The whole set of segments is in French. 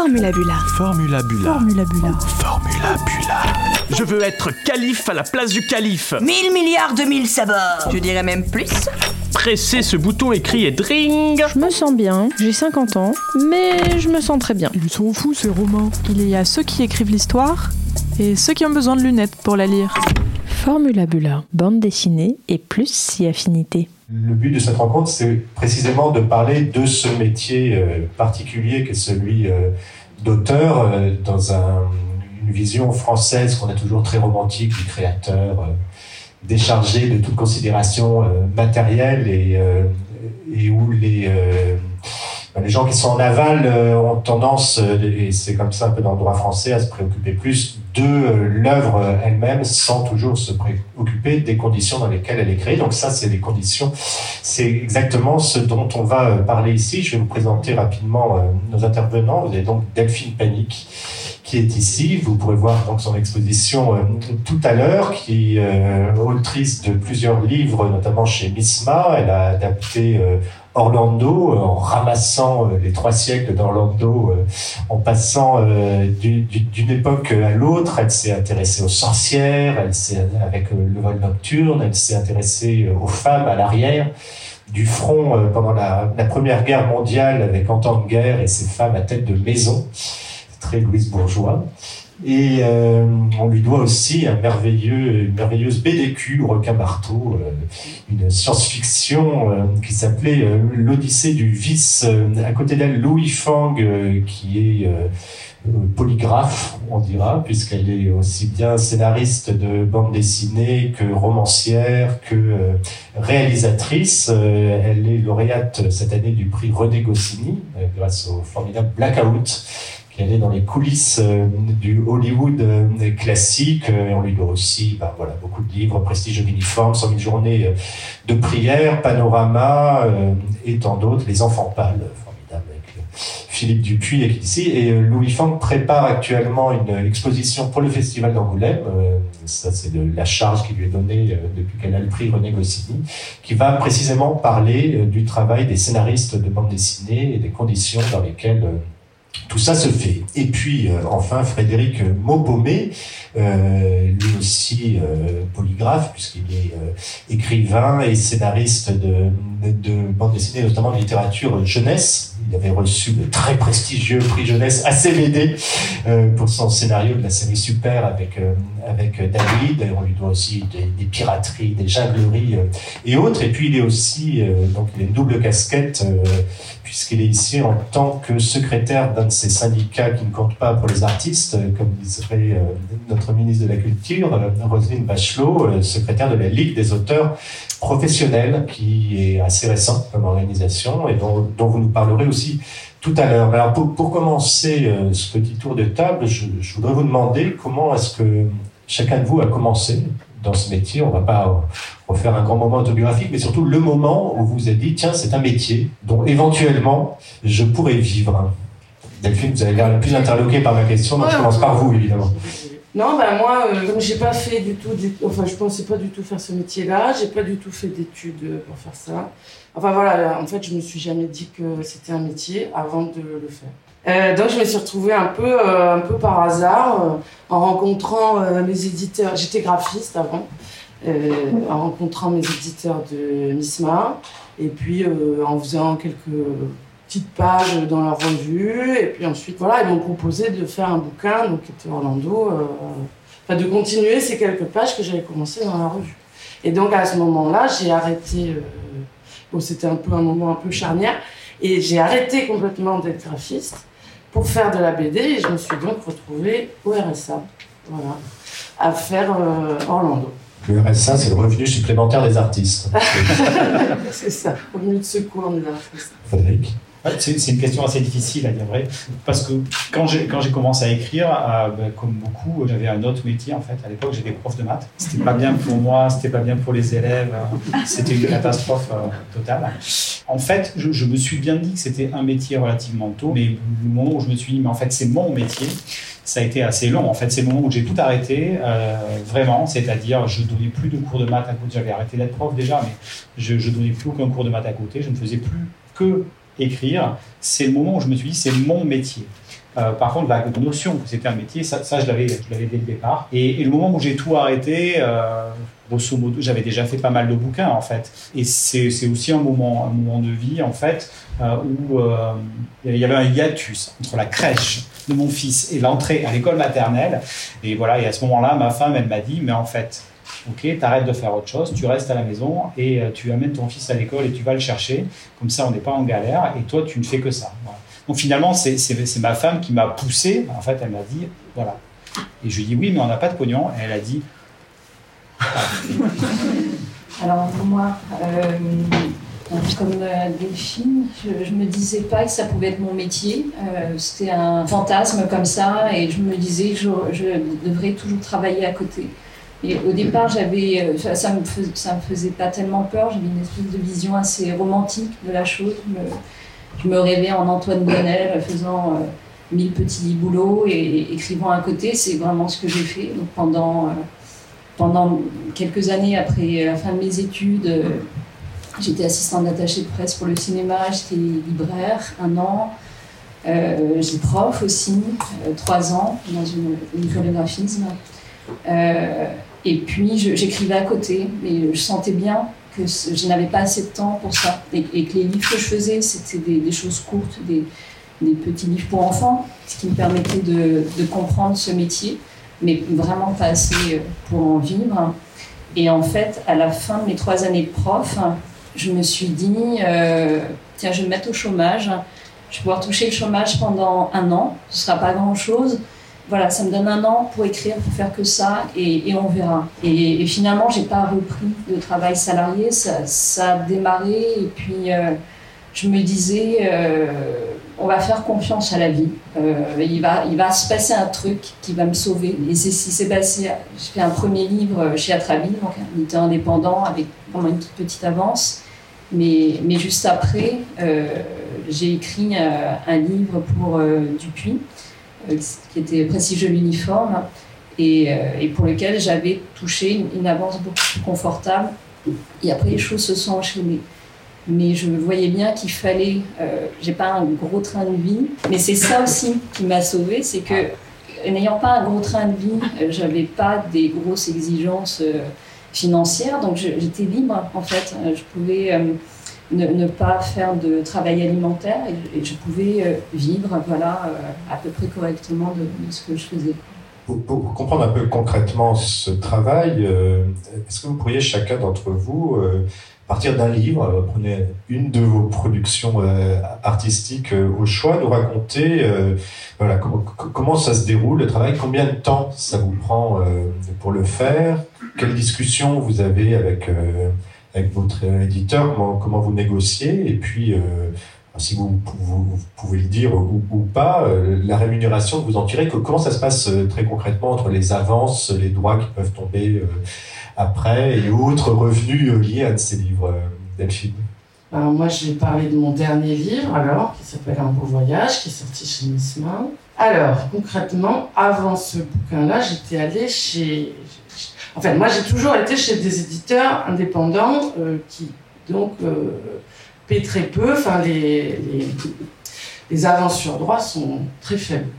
Formulabula. Formulabula. Formulabula. Formulabula. Je veux être calife à la place du calife. Mille milliards de mille sabords Je dirais même plus Pressez ce bouton écrit et dring Je me sens bien, j'ai 50 ans, mais je me sens très bien. Ils sont fous ces romans. Il y a ceux qui écrivent l'histoire et ceux qui ont besoin de lunettes pour la lire. Formulabula, bande dessinée et plus si affinité. Le but de cette rencontre, c'est précisément de parler de ce métier euh, particulier qui est celui euh, d'auteur euh, dans un, une vision française qu'on a toujours très romantique du créateur déchargé de toute considération matérielle et, et où les les gens qui sont en aval ont tendance, et c'est comme ça un peu dans le droit français, à se préoccuper plus de l'œuvre elle-même sans toujours se préoccuper des conditions dans lesquelles elle est créée. Donc ça, c'est les conditions. C'est exactement ce dont on va parler ici. Je vais vous présenter rapidement nos intervenants. Vous avez donc Delphine Panique qui est ici. Vous pourrez voir donc son exposition tout à l'heure, qui est euh, autrice de plusieurs livres, notamment chez Misma. Elle a adapté Orlando, en ramassant les trois siècles d'Orlando, en passant d'une époque à l'autre. Elle s'est intéressée aux sorcières, elle s'est avec le vol nocturne, elle s'est intéressée aux femmes à l'arrière du front pendant la, Première Guerre mondiale avec temps de guerre et ces femmes à tête de maison, très Louise Bourgeois. Et euh, on lui doit aussi un merveilleux, une merveilleuse BDQ, requin marteau, euh, une science-fiction euh, qui s'appelait l'Odyssée du vice. à côté d'elle, Louis Fang, qui est polygraphe, on dira, puisqu'elle est aussi bien scénariste de bande dessinée que romancière, que réalisatrice. elle est lauréate cette année du prix René Goscinny, grâce au formidable Blackout elle est dans les coulisses euh, du Hollywood euh, classique. Et on lui doit aussi ben, voilà, beaucoup de livres, Prestige uniforme, 100 000 journées de prière, Panorama et tant d'autres. Les enfants pâles, formidable, avec Philippe Dupuis est ici. Et Louis Fang prépare actuellement une exposition pour le Festival d'Angoulême. Ça, c'est de la charge qui lui est donnée depuis qu'elle a le prix René Goscinny, qui va précisément parler du travail des scénaristes de bande dessinée et des conditions dans lesquelles tout ça se fait. Et puis, euh, enfin, Frédéric Maubomé, euh, lui aussi euh, polygraphe, puisqu'il est euh, écrivain et scénariste de, de, bande dessinée, notamment de littérature jeunesse. Il avait reçu le très prestigieux prix jeunesse ACVD euh, pour son scénario de la série Super avec, avec David. On lui doit aussi des, pirateries, des jungleries et autres. Et puis, il est aussi, donc, il a une double casquette puisqu'il est ici en tant que secrétaire d'un de ces syndicats qui ne compte pas pour les artistes, comme dirait notre ministre de la Culture, Roselyne Bachelot, secrétaire de la Ligue des auteurs professionnels, qui est assez récente comme organisation et dont vous nous parlerez aussi tout à l'heure. Alors pour, pour commencer ce petit tour de table, je, je voudrais vous demander comment est-ce que chacun de vous a commencé dans ce métier. On va pas refaire un grand moment autobiographique, mais surtout le moment où vous vous êtes dit, tiens, c'est un métier dont éventuellement je pourrais vivre. Delphine, vous avez l'air la plus interloquée par ma question, donc je commence par vous, évidemment. Non, ben moi, euh, j'ai pas fait du tout, enfin, je pensais pas du tout faire ce métier-là, j'ai pas du tout fait d'études pour faire ça. Enfin voilà, en fait, je me suis jamais dit que c'était un métier avant de le faire. Euh, donc je me suis retrouvée un peu, euh, un peu par hasard euh, en rencontrant euh, mes éditeurs. J'étais graphiste avant, en rencontrant mes éditeurs de Misma et puis en faisant quelques petites pages dans leur revue. Et puis ensuite, voilà, ils m'ont proposé de faire un bouquin, donc qui était Orlando, enfin de continuer ces quelques pages que j'avais commencé dans la revue. Et donc à ce moment-là, j'ai arrêté. bon, c'était un peu un moment un peu charnière. Et j'ai arrêté complètement d'être graphiste pour faire de la BD et je me suis donc retrouvée au RSA, voilà, à faire euh, Orlando. Le RSA, c'est le revenu supplémentaire des artistes. c'est ça, revenu de secours des artistes. Frédéric? C'est une question assez difficile à dire vrai, parce que quand j'ai commencé à écrire, ben, comme beaucoup, j'avais un autre métier en fait. À l'époque, j'étais prof de maths. C'était pas bien pour moi, c'était pas bien pour les élèves. C'était une catastrophe euh, totale. En fait, je, je, me suis bien dit que c'était un métier relativement tôt, mais le moment où je me suis dit, mais en fait, c'est mon métier. Ça a été assez long. En fait, c'est le moment où j'ai tout arrêté, euh, vraiment. C'est-à-dire, je donnais plus de cours de maths à côté. J'avais arrêté d'être prof déjà, mais je, je donnais plus aucun cours de maths à côté. Je ne faisais plus que écrire, c'est le moment où je me suis dit, c'est mon métier. Euh, par contre, la notion que c'était un métier, ça, ça je l'avais dès le départ. Et, le moment où j'ai tout arrêté, euh, grosso modo, j'avais déjà fait pas mal de bouquins en fait. Et c'est aussi un moment, un moment de vie en fait euh, où il y avait un hiatus entre la crèche de mon fils et l'entrée à l'école maternelle. Et voilà, et à ce moment-là, ma femme, elle m'a dit, mais en fait, ok, t'arrêtes de faire autre chose, tu restes à la maison et tu amènes ton fils à l'école et tu vas le chercher. Comme ça, on n'est pas en galère et toi, tu ne fais que ça. Donc finalement, c'est ma femme qui m'a poussé. En fait, elle m'a dit, voilà. Et je lui ai dit, oui, mais on n'a pas de pognon. Et elle a dit, Alors moi, euh, comme euh, Delphine, je, ne me disais pas que ça pouvait être mon métier. Euh, c'était un fantasme comme ça, et je me disais que je, devrais toujours travailler à côté. Et au départ, j'avais, ça, me ça me faisait pas tellement peur. J'avais une espèce de vision assez romantique de la chose je me rêvais en Antoine Bonnel faisant euh, mille petits boulots et, écrivant à côté. C'est vraiment ce que j'ai fait. Donc pendant, euh, pendant quelques années après la fin de mes études, euh, j'étais assistante d'attaché de presse pour le cinéma, j'étais libraire un an. j'étais prof aussi, trois ans dans une, graphisme. Et puis j'écrivais à côté, mais je sentais bien que je n'avais pas assez de temps pour ça. Et, que les livres que je faisais, c'était des, choses courtes, des, petits livres pour enfants, ce qui me permettait de, comprendre ce métier, mais vraiment pas assez euh, pour en vivre. Et en fait, à la fin de mes trois années de prof, je me suis dit, euh, tiens, je vais me mettre au chômage. Je vais pouvoir toucher le chômage pendant un an. Ce ne sera pas grand-chose voilà, ça me donne un an pour écrire, pour faire que ça, et, on verra. Et, et finalement, j'ai pas repris de travail salarié, ça, a démarré, et puis euh, je me disais, euh, on va faire confiance à la vie. Euh, il, va, il va se passer un truc qui va me sauver. Et c'est ce qui s'est passé. J'ai fait un premier livre chez Atraville, donc un éditeur indépendant avec vraiment une toute petite avance. Mais, mais juste après, j'ai écrit un livre pour Dupuis qui était prestigieux l'uniforme et, euh, et, pour lequel j'avais touché une, avance beaucoup plus confortable. Et après, les choses se sont enchaînées. Mais je voyais bien qu'il fallait. Euh, j'ai pas un gros train de vie, mais c'est ça aussi qui m'a sauvée, c'est que n'ayant pas un gros train de vie, j'avais pas des grosses exigences financières, donc j'étais libre en fait. Je pouvais ne, pas faire de travail alimentaire et, je pouvais euh, vivre voilà, euh, à peu près correctement de, ce que je faisais. Pour, comprendre un peu concrètement ce travail, euh, est-ce que vous pourriez chacun d'entre vous partir d'un livre, prenez une de vos productions artistiques au choix, nous raconter voilà, comment, comment, ça se déroule, le travail, combien de temps ça vous prend pour le faire, quelles discussions vous avez avec avec votre éditeur, comment, vous négociez, et puis euh, si vous, pouvez le dire ou, pas, euh, la rémunération que vous en tirez, comment ça se passe euh, très concrètement entre les avances, les droits qui peuvent tomber après et autres revenus liés à ces livres, Delphine? Alors moi, je vais parler de mon dernier livre, alors, qui s'appelle Un beau voyage, qui est sorti chez Nisman. Alors, concrètement, avant ce bouquin-là, j'étais allée chez, en fait, moi, j'ai toujours été chez des éditeurs indépendants euh, qui, donc, euh, paient très peu. Enfin, les, les, avances sur droit sont très faibles.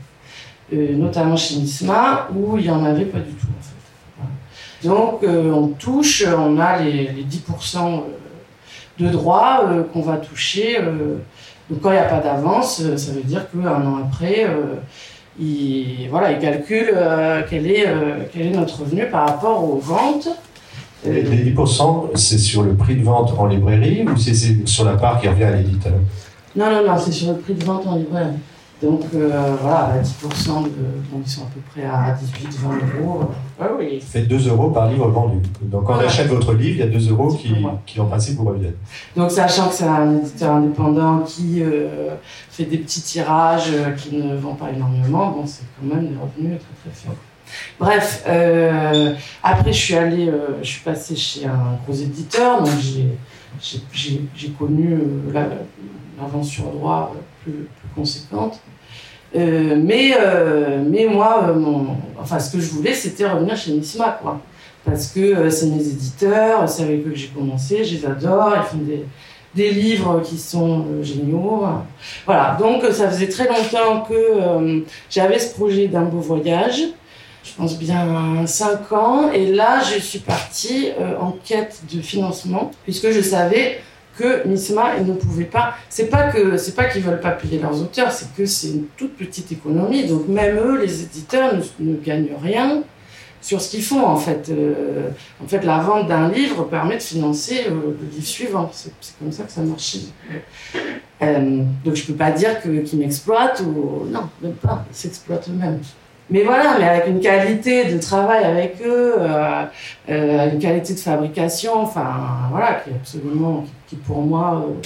Euh, notamment chez Nisma, où il n'y en avait pas du tout, en fait. Donc, on touche, on a les, 10% de droits qu'on va toucher. donc, quand il n'y a pas d'avance, ça veut dire qu'un an après, il, voilà, il calcule euh, quel, est, euh, quel est notre revenu par rapport aux ventes. Les 10%, c'est sur le prix de vente en librairie ou c'est sur la part qui revient à l'éditeur? Non, non, non, c'est sur le prix de vente en librairie. Donc euh, voilà, 10%, de, donc ils sont à peu près à 18-20 euros. Ah oui. Fait 2 euros par livre vendu. Donc quand on achète votre livre, il y a 2 euros qui, qui en principe vous reviennent. Donc sachant que c'est un éditeur indépendant qui euh, fait des petits tirages, euh, qui ne vend pas énormément, bon c'est quand même des revenus très très faibles. Bref, après je suis allée, je suis passée chez un gros éditeur, donc j'ai connu l'aventure droit plus, plus conséquente. Euh, mais, euh, mais moi, euh, enfin, ce que je voulais, c'était revenir chez Nisma, quoi. Parce que c'est mes éditeurs, c'est avec eux que j'ai commencé, je les adore, ils font des, des livres qui sont géniaux. Voilà, donc ça faisait très longtemps que j'avais ce projet d'un beau voyage je pense bien 5 ans. Et là, je suis partie euh, en quête de financement, puisque je savais que MISMA, ne pouvaient pas. C'est pas que c'est pas qu'ils veulent pas payer leurs auteurs, c'est que c'est une toute petite économie. Donc même eux, les éditeurs, ne, gagnent rien sur ce qu'ils font en fait. Euh, en fait, la vente d'un livre permet de financer euh, le livre suivant. C'est comme ça que ça marche. donc je peux pas dire qu'ils m'exploitent ou non, même pas. Ils s'exploitent eux-mêmes. Mais voilà, mais avec une qualité de travail avec eux, euh, euh, une qualité de fabrication, enfin voilà, qui est absolument, qui, pour moi, euh,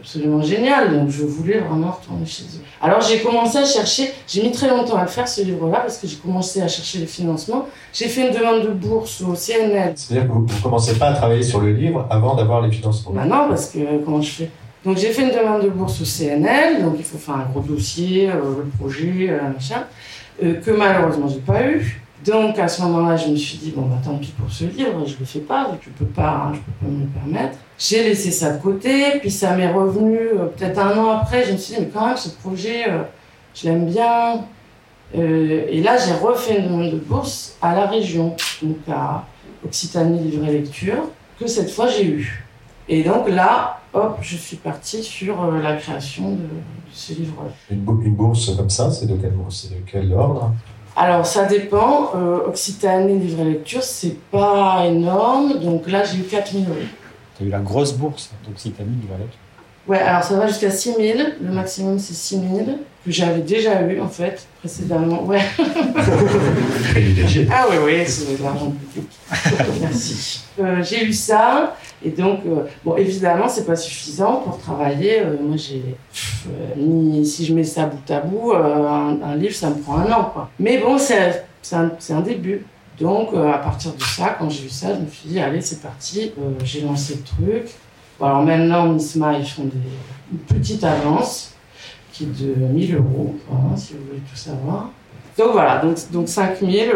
absolument génial. Donc je voulais vraiment retourner chez eux. Alors j'ai commencé à chercher, j'ai mis très longtemps à faire ce livre-là parce que j'ai commencé à chercher les financements. J'ai fait une demande de bourse au CNL. C'est-à-dire que vous ne commencez pas à travailler sur le livre avant d'avoir les financements Bah non, parce que comment je fais? Donc j'ai fait une demande de bourse au CNL, donc il faut faire un gros dossier, le projet, machin. Euh, que malheureusement j'ai pas eu. Donc à ce moment-là, je me suis dit bon bah tant pis pour ce livre, je le fais pas, je peux pas, hein, je peux pas me le permettre. J'ai laissé ça de côté, puis ça m'est revenu euh, peut-être un an après. Je me suis dit mais quand même ce projet, euh, je l'aime bien. et là j'ai refait une demande de bourse à la région, donc à Occitanie Livre et Lecture, que cette fois j'ai eu. Et donc là, hop, je suis partie sur la création de, ce livre-là. Une, bourse comme ça, c'est de quel, de quel ordre? Alors, ça dépend. Euh, Occitanie, livre et lecture, c'est pas énorme. Donc là, j'ai eu 4000 euros. Tu as eu la grosse bourse d'Occitanie, livre et lecture? Ouais, alors ça va jusqu'à 6000. Le maximum, c'est 6000. Que j'avais déjà eu, en fait, précédemment. Ouais. ah oui, oui, c'est de l'argent public. Merci. Euh, j'ai eu ça. Et donc, euh, bon, évidemment, c'est pas suffisant pour travailler. Euh, moi, j'ai si je mets ça bout à bout, un, livre, ça me prend un an, quoi. Mais bon, c'est un, un, début. Donc, à partir de ça, quand j'ai vu ça, je me suis dit, allez, c'est parti. j'ai lancé le truc. Bon, alors maintenant, Misma, ils font des, une petite avance qui est de 1000 euros, si vous voulez tout savoir. Donc voilà, donc, donc 5000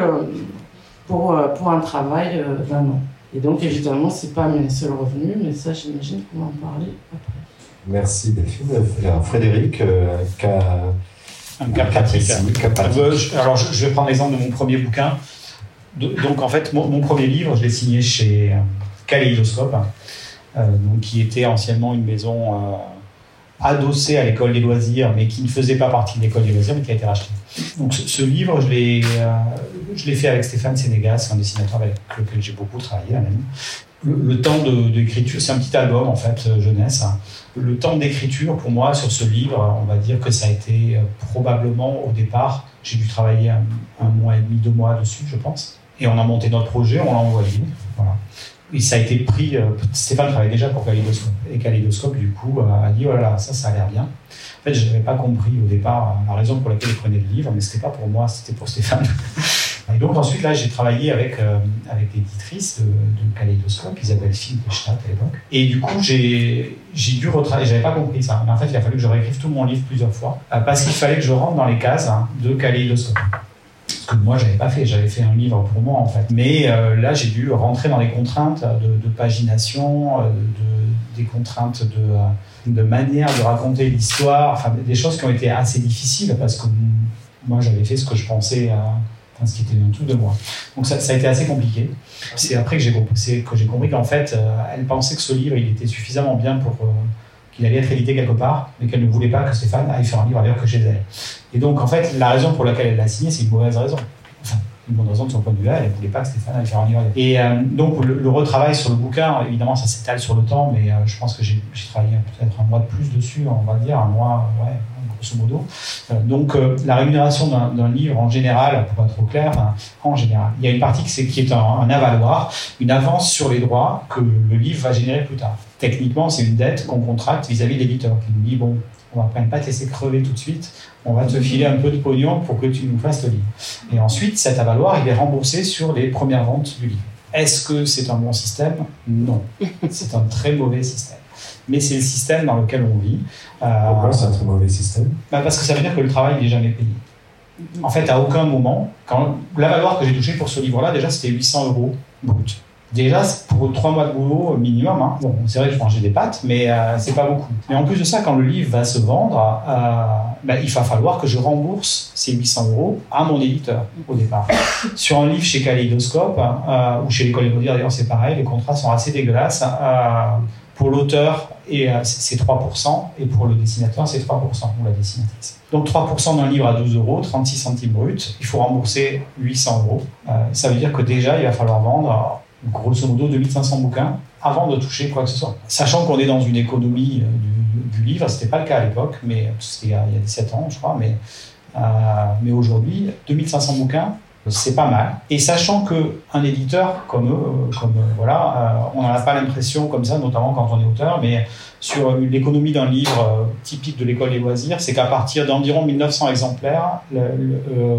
pour, pour un travail d'un an. Et donc, évidemment, ce n'est pas mes seuls revenus, mais ça, j'imagine qu'on va en parler après. Merci Delphine. Frédéric, euh, un cas pratique. alors, je, vais prendre l'exemple de mon premier bouquin. donc, en fait, mon, premier livre, je l'ai signé chez euh, Kaléidoscope, euh, donc, qui était anciennement une maison adossée à l'école des loisirs, mais qui ne faisait pas partie de l'école des loisirs, mais qui a été rachetée. Donc ce, livre, je l'ai, euh, je l'ai fait avec Stéphane Sénégas, un dessinateur avec lequel j'ai beaucoup travaillé, un. Le, temps d'écriture, c'est un petit album en fait, euh, jeunesse. Le temps d'écriture, pour moi, sur ce livre, on va dire que ça a été euh, probablement au départ, j'ai dû travailler un, mois et demi, deux mois dessus, je pense. Et on a monté notre projet, on l'a envoyé. Voilà. Et ça a été pris. Stéphane travaillait déjà pour Kaleidoscope. Et Kaleidoscope, du coup, a dit voilà, ça, ça a l'air bien. En fait, je n'avais pas compris au départ la raison pour laquelle il prenait le livre, mais ce n'était pas pour moi, c'était pour Stéphane. Et donc ensuite, là, j'ai travaillé avec, euh, avec l'éditrice de, de Kaleidoscope, Isabelle Finkelstadt à l'époque. Et du coup, j'ai dû retravailler, j'avais pas compris ça. Mais en fait, il a fallu que je réécrive tout mon livre plusieurs fois, euh, parce qu'il fallait que je rentre dans les cases hein, de Kaleidoscope. Que moi, j'avais pas fait. J'avais fait un livre pour moi, en fait. Mais euh, là, j'ai dû rentrer dans les contraintes de, pagination, de, des contraintes de de manière de raconter l'histoire, enfin des choses qui ont été assez difficiles parce que moi j'avais fait ce que je pensais, enfin, ce qui était tout de moi. Donc ça, ça, a été assez compliqué. C'est après que j'ai compris, que j'ai compris qu'en fait euh, elle pensait que ce livre il était suffisamment bien pour euh, qu'il allait être édité quelque part, mais qu'elle ne voulait pas que Stéphane aille faire un livre ailleurs que chez elle. Et donc en fait la raison pour laquelle elle l'a signé c'est une mauvaise raison. Enfin, une bonne raison de son point de vue là, elle ne voulait pas que Stéphane aille faire un livre. Et euh, donc le, retravail sur le bouquin, évidemment, ça s'étale sur le temps, mais euh, je pense que j'ai travaillé peut-être un mois de plus dessus, on va dire, un mois, ouais, Euh, donc la rémunération d'un livre en général, pour pas trop clair, en général, il y a une partie qui est, un, avaloir, une avance sur les droits que le livre va générer plus tard. Techniquement, c'est une dette qu'on contracte vis-à-vis de l'éditeur qui nous dit bon, on va pas te laisser crever tout de suite, on va te filer un peu de pognon pour que tu nous fasses le livre. Et ensuite, cet avaloir, il est remboursé sur les premières ventes du livre. Est-ce que c'est un bon système? Non. C'est un très mauvais système. Mais c'est le système dans lequel on vit. Euh, Pourquoi c'est un très mauvais système? Bah, Parce que ça veut dire que le travail n'est jamais payé. En fait, à aucun moment, quand l'avaloir que j'ai touché pour ce livre-là, déjà, c'était 800 euros brut. Déjà, pour trois mois de boulot minimum, hein. bon, c'est vrai que je mangeais des pâtes, mais euh, c'est pas beaucoup. Mais en plus de ça, quand le livre va se vendre, euh, ben, il va falloir que je rembourse ces 800 euros à mon éditeur au départ. Sur un livre chez Kaleidoscope euh, ou chez l'école des d'ailleurs c'est pareil, les contrats sont assez dégueulasses. Euh, pour l'auteur, euh, c'est 3%, et pour le dessinateur, c'est 3%, ou la dessinatrice. Donc 3% d'un livre à 12 euros, 36 centimes brut, il faut rembourser 800 euros. Euh, ça veut dire que déjà, il va falloir vendre grosso modo 2500 bouquins avant de toucher quoi que ce soit. Sachant qu'on est dans une économie euh, du, du livre, c'était pas le cas à l'époque, mais c'était il y a 17 ans, je crois, euh, mais aujourd'hui, 2500 bouquins, c'est pas mal. Et sachant que un éditeur comme eux, comme voilà, on n'en a pas l'impression comme ça, notamment quand on est auteur, mais sur l'économie d'un livre typique de l'école des loisirs, c'est qu'à partir d'environ 1900 exemplaires,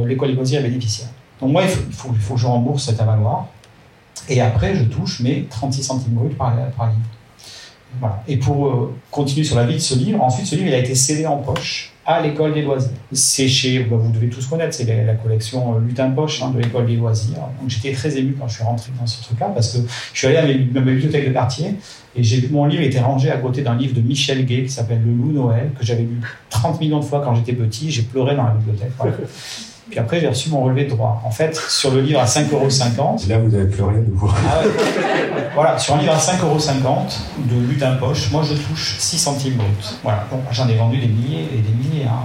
l'école des loisirs est bénéficiaire. Donc moi, il faut, que je rembourse cet avaloir. Et après, je touche mes 36 centimes bruts par, livre. Voilà. Et pour euh, continuer sur la vie de ce livre, ensuite, ce livre il a été cédé en poche à l'école des loisirs. C'est chez, bah, vous devez tous connaître, c'est la, collection euh, Lutin Poche hein, de l'école des loisirs. Donc j'étais très ému quand je suis rentré dans ce truc-là parce que je suis allé à ma bibliothèque de quartier et j'ai vu mon livre était rangé à côté d'un livre de Michel Gay qui s'appelle Le Loup Noël que j'avais lu 30 millions de fois quand j'étais petit. J'ai pleuré dans la bibliothèque. Puis après, j'ai reçu mon relevé de droit. En fait, sur le livre à 5,50 euros. Là, vous avez pleuré de vous. Ah ouais. voilà, sur un livre à 5,50 euros de lutin poche, moi je touche 6 centimes brut. Voilà, donc j'en ai vendu des milliers et des milliers. Hein.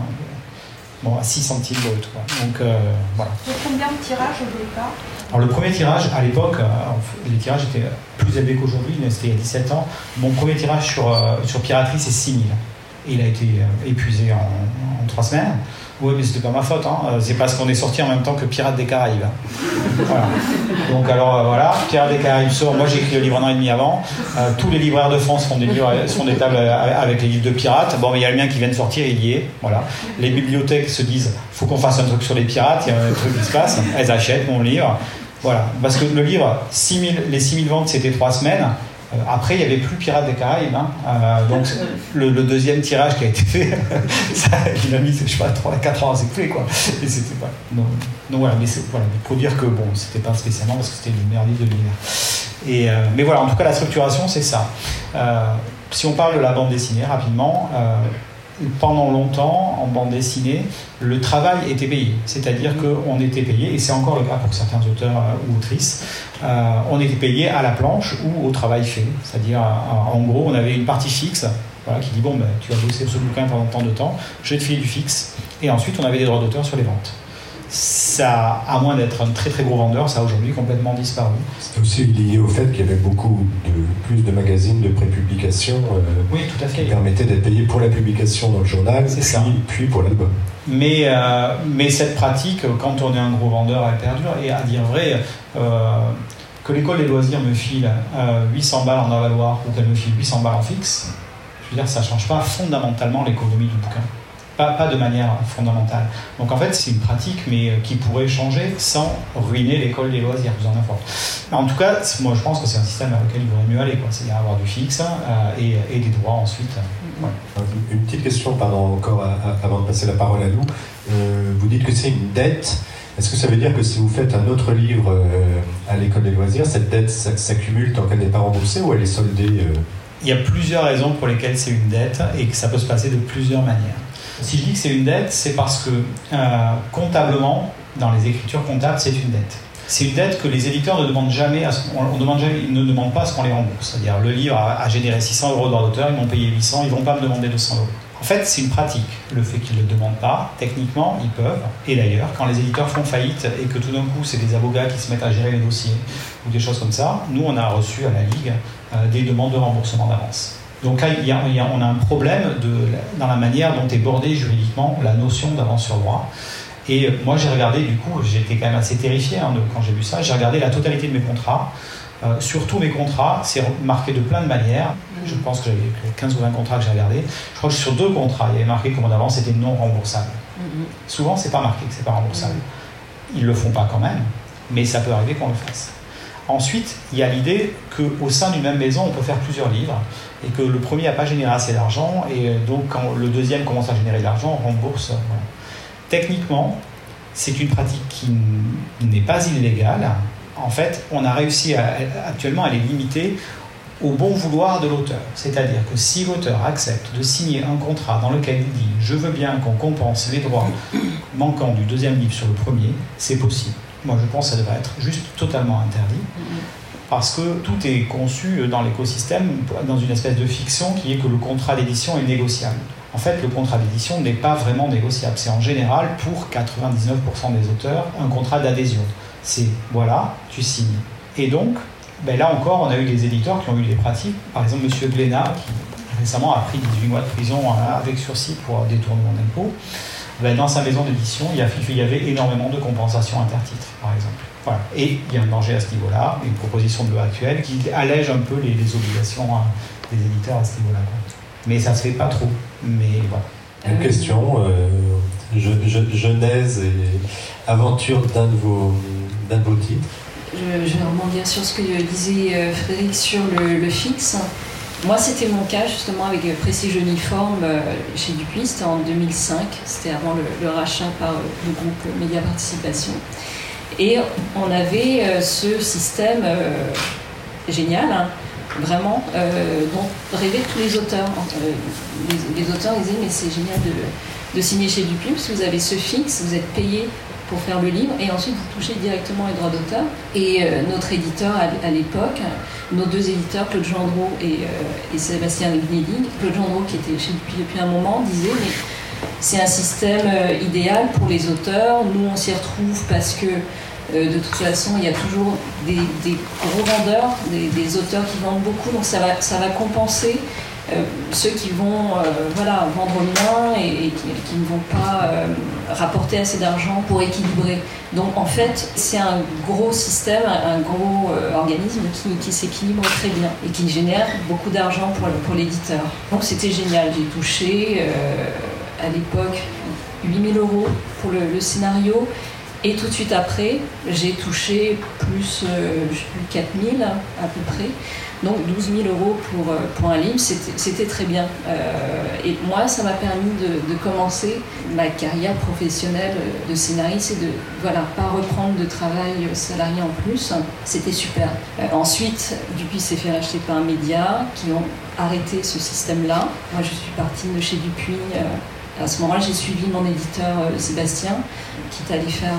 Bon, à 6 centimes brut. Quoi. Donc euh, voilà. Et combien de tirages au départ? Alors le premier tirage, à l'époque, euh, les tirages étaient plus élevés qu'aujourd'hui, c'était il y a 17 ans. Mon premier tirage sur, euh, sur piraterie, c'est 6000. Et il a été euh, épuisé en, en 3 semaines. Oui, mais c'était pas ma faute. Hein. C'est parce qu'on est sorti en même temps que Pirates des Caraïbes. Voilà. Donc alors euh, voilà, Pirates des Caraïbes sort. Moi j'ai écrit le livre un an et demi avant. Euh, tous les libraires de France font des livres, font des tables avec les livres de pirates. Bon, mais il y a le mien qui vient de sortir, il y est. Voilà. Les bibliothèques se disent, faut qu'on fasse un truc sur les pirates. Il y a un truc qui se passe. Elles achètent mon livre. Voilà. Parce que le livre, 6 000, les 6000 ventes, c'était 3 semaines. Euh, après, il n'y avait plus Pirates des Caraïbes. Hein. Euh, donc, le, le, deuxième tirage qui a été fait, ça, il a mis, je sais pas, 3 4 ans à s'écouler, quoi. Et c'était pas. Donc, donc, voilà, mais voilà, pour dire que bon, c'était pas spécialement parce que c'était le meilleur livre de l'univers. Et euh, mais voilà, en tout cas, la structuration, c'est ça. Euh, si on parle de la bande dessinée rapidement, pendant longtemps, en bande dessinée, le travail était payé. C'est-à-dire qu'on était payé, et c'est encore le cas pour certains auteurs ou autrices, euh, on était payé à la planche ou au travail fait. C'est-à-dire, en gros, on avait une partie fixe voilà, qui dit bon, ben, tu as bossé ce bouquin pendant tant de temps, je vais te filer du fixe. Et ensuite, on avait des droits d'auteur sur les ventes. Ça, à moins d'être un très très gros vendeur, ça a aujourd'hui complètement disparu. C'est aussi lié au fait qu'il y avait beaucoup de plus de magazines de prépublication euh, oui, tout à fait. qui permettaient d'être payés pour la publication dans le journal, puis, ça. puis pour l'album. Mais, euh, mais cette pratique, quand on est un gros vendeur, elle perdure. Et à dire vrai, euh, que l'école des loisirs me file euh, 800 balles en avaloir ou qu'elle me file 800 balles en fixe, je veux dire, ça ne change pas fondamentalement l'économie du bouquin. Pas, pas, de manière fondamentale. Donc en fait, c'est une pratique, mais qui pourrait changer sans ruiner l'école des loisirs, plus en importe. En tout cas, moi je pense que c'est un système à lequel il vaudrait mieux aller, c'est-à-dire avoir du fixe euh, et, et, des droits ensuite. Euh, ouais. Une petite question, pardon, encore à, à, avant de passer la parole à Lou. Euh, vous dites que c'est une dette. Est-ce que ça veut dire que si vous faites un autre livre euh, à l'école des loisirs, cette dette s'accumule tant qu'elle n'est pas remboursée ou elle est soldée euh? Il y a plusieurs raisons pour lesquelles c'est une dette et que ça peut se passer de plusieurs manières. Si je dis que c'est une dette, c'est parce que euh, comptablement, dans les écritures comptables, c'est une dette. C'est une dette que les éditeurs ne demandent jamais, à ce on, demande jamais pas à ce qu'on les rembourse. C'est-à-dire, le livre a, généré 600 euros de droit d'auteur, ils m'ont payé 800, ils ne vont pas me demander 200 euros. En fait, c'est une pratique. Le fait qu'ils ne le demandent pas, techniquement, ils peuvent. Et d'ailleurs, quand les éditeurs font faillite et que tout d'un coup, c'est des avocats qui se mettent à gérer les dossiers ou des choses comme ça, nous, on a reçu à la Ligue euh, des demandes de remboursement d'avance. Donc là, il y a, il y a, on a un problème de, dans la manière dont est bordée juridiquement la notion d'avance sur droit. Et moi, j'ai regardé, du coup, j'étais quand même assez terrifié hein, de, quand j'ai vu ça, j'ai regardé la totalité de mes contrats. Euh, sur tous mes contrats, c'est marqué de plein de manières. Je pense que j'avais 15 ou 20 contrats que j'ai regardés. Je crois que sur deux contrats, il y avait marqué que mon avance était non remboursable. Mm -hmm. Souvent, c'est pas marqué que c'est pas remboursable. Mm -hmm. Ils le font pas quand même, mais ça peut arriver qu'on le fasse. Ensuite, il y a l'idée qu'au sein d'une même maison, on peut faire plusieurs livres et que le premier n'a pas généré assez d'argent et donc quand le deuxième commence à générer de l'argent, on rembourse. Voilà. Techniquement, c'est une pratique qui n'est pas illégale En fait, on a réussi actuellement à les limiter au bon vouloir de l'auteur. C'est-à-dire que si l'auteur accepte de signer un contrat dans lequel il dit je veux bien qu'on compense les droits manquants du deuxième livre sur le premier, c'est possible. Moi je pense que ça devrait être juste totalement interdit. Parce que tout est conçu dans l'écosystème, dans une espèce de fiction qui est que le contrat d'édition est négociable. En fait, le contrat d'édition n'est pas vraiment négociable. C'est en général, pour 99% des auteurs, un contrat d'adhésion. C'est voilà, tu signes. Et donc, ben là encore, on a eu des éditeurs qui ont eu des pratiques. Par exemple, M. Glénat, qui récemment a pris 18 mois de prison euh, avec sursis pour détournement d'impôts. Ben dans sa maison d'édition, il, il y avait énormément de compensations intertitres, par exemple. Voilà. Et il y a un danger à ce niveau-là, une proposition de loi actuelle qui allège un peu les, obligations hein, des éditeurs à ce niveau-là. Mais ça se fait pas trop. Mais voilà. Une question, euh, genèse et aventure d'un de vos, d'un de vos titres je, vais rebondir sur ce que disait euh, Frédéric sur le, fixe. Moi, c'était mon cas justement avec euh, Précise Uniforme euh, chez Dupuis, c'était en 2005, c'était avant le, rachat par le groupe Média Participation. Et on avait ce système génial, hein, vraiment, dont rêvaient tous les auteurs. Les, auteurs disaient Mais c'est génial de, de signer chez Dupuis, parce que vous avez ce fixe, vous êtes payé pour faire le livre et ensuite vous touchez directement les droits d'auteur. Et euh, notre éditeur à, l'époque, nos deux éditeurs, Claude Gendreau et, euh, et Sébastien Gnelling, Claude Gendreau qui était chez depuis, depuis un moment, disait mais c'est un système euh, idéal pour les auteurs, nous on s'y retrouve parce que de toute façon, il y a toujours des, gros vendeurs, des, des, auteurs qui vendent beaucoup, donc ça va, ça va compenser ceux qui vont euh, voilà, vendre moins et, qui, ne vont pas euh, rapporter assez d'argent pour équilibrer. Donc en fait, c'est un gros système, un gros organisme qui, s'équilibre très bien et qui génère beaucoup d'argent pour, pour l'éditeur. Donc c'était génial, j'ai touché à l'époque 8000 euros pour le, scénario. Et tout de suite après, j'ai touché plus, plus 4000 à peu près. Donc 12 000 euros pour, euh, pour un livre, c'était très bien. Euh, et moi, ça m'a permis de, commencer ma carrière professionnelle de scénariste et de voilà, pas reprendre de travail salarié en plus. C'était super. Euh, ensuite, Dupuis s'est fait racheter par un média qui ont arrêté ce système-là. Moi, je suis partie de chez Dupuis. à ce moment-là, j'ai suivi mon éditeur Sébastien, qui est allé faire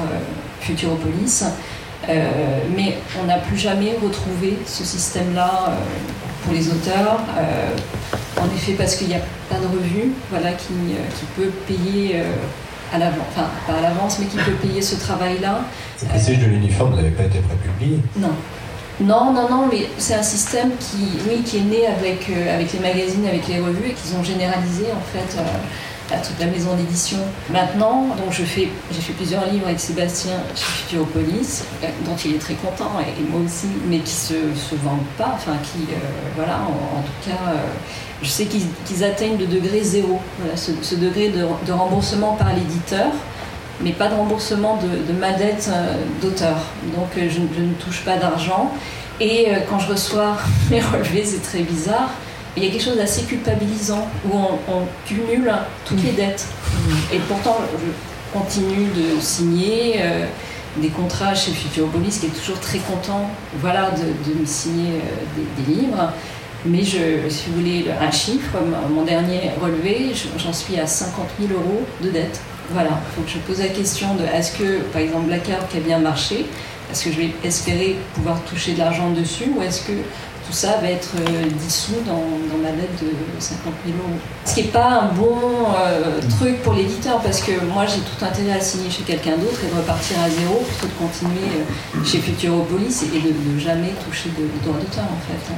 Futuropolis. Euh, mais on n'a plus jamais retrouvé ce système-là euh, pour les auteurs. Euh, en effet, parce qu'il n'y a pas de revue voilà, qui, qui peut payer à l'avance, enfin pas à l'avance, mais qui peut payer ce travail-là. Le prestige de l'uniforme n'avait pas été prépublié Non. Non, non, non, mais c'est un système qui, oui, qui est né avec, avec les magazines, avec les revues et qu'ils ont généralisé en fait à toute la maison d'édition. Maintenant, donc je fais, j'ai fait plusieurs livres avec Sébastien chez Futuropolis, euh, dont il est très content, et, moi aussi, mais qui se, se vendent pas, enfin qui, euh, voilà, en, tout cas, euh, je sais qu'ils atteignent le degré zéro, voilà, ce, degré de, remboursement par l'éditeur, mais pas de remboursement de, ma dette d'auteur. Donc je, je, ne touche pas d'argent. Et quand je reçois mes relevés, c'est très bizarre il y a quelque chose d'assez culpabilisant où on, cumule toutes les dettes. Et pourtant, je continue de signer euh, des contrats chez Futuropolis, qui est toujours très content voilà, de, me signer euh, des, livres. Mais je, si vous voulez un chiffre, mon dernier relevé, j'en suis à 50 000 euros de dette. Voilà, que je pose la question de est-ce que, par exemple, la carte qui a bien marché, est-ce que je vais espérer pouvoir toucher de l'argent dessus ou est-ce que tout ça va être euh, dissous dans, ma dette de 50 000 euros. Ce qui n'est pas un bon euh, truc pour l'éditeur, parce que moi j'ai tout intérêt à signer chez quelqu'un d'autre et de repartir à zéro plutôt de continuer euh, chez Futuropolis et, de ne jamais toucher de, droit d'auteur en fait.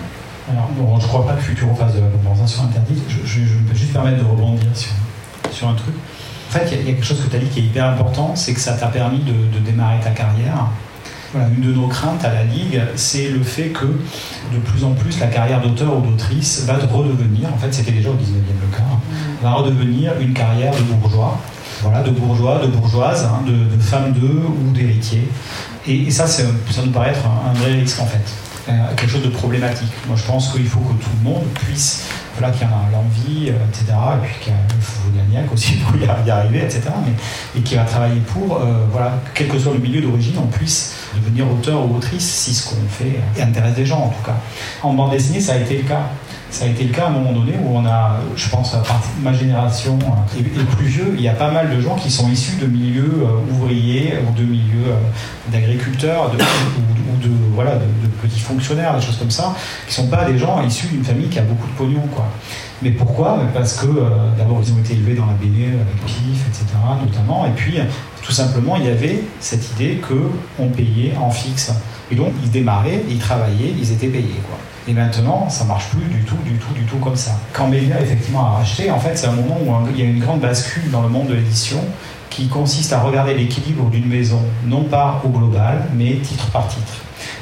Alors, bon, je ne crois pas que Futuro fasse de la compensation interdite. Je, je, peux juste permettre de rebondir sur, sur un truc. En fait, il y, a quelque chose que tu as dit qui est hyper important, c'est que ça t'a permis de, de démarrer ta carrière une de nos craintes à la Ligue, c'est le fait que de plus en plus la carrière d'auteur ou d'autrice va redevenir, en fait c'était déjà au 19e le cas, va redevenir une carrière de bourgeois, voilà, de bourgeois, de bourgeoises, hein, de, femmes d'eux ou d'héritiers. Et, ça, ça nous paraît être un, vrai risque en fait, euh, quelque chose de problématique. Moi je pense qu'il faut que tout le monde puisse, voilà, qu'il y a l'envie, euh, etc., et puis qu'il faut Gagnac aussi pour y arriver, etc. Mais, et qui va travailler pour, voilà, quel que soit le milieu d'origine, on puisse devenir auteur ou autrice si ce qu'on fait intéresse des gens en tout cas. En bande dessinée, ça a été le cas. Ça a été le cas à un moment donné où on a, je pense à ma génération et, plus vieux, il y a pas mal de gens qui sont issus de milieux ouvriers ou de milieux d'agriculteurs ou, de, voilà, de, petits fonctionnaires, des choses comme ça, qui sont pas des gens issus d'une famille qui a beaucoup de pognon. Quoi. Mais pourquoi? Parce que d'abord ils ont été élevés dans la BD avec PIF, etc. notamment, et puis tout simplement il y avait cette idée qu'on payait en fixe. Et donc ils démarraient, ils travaillaient, ils étaient payés. Et maintenant, ça marche plus du tout, du tout, du tout comme ça. Quand Melia effectivement a racheté, en fait, c'est un moment où il y a une grande bascule dans le monde de l'édition qui consiste à regarder l'équilibre d'une maison, non pas au global, mais titre par titre.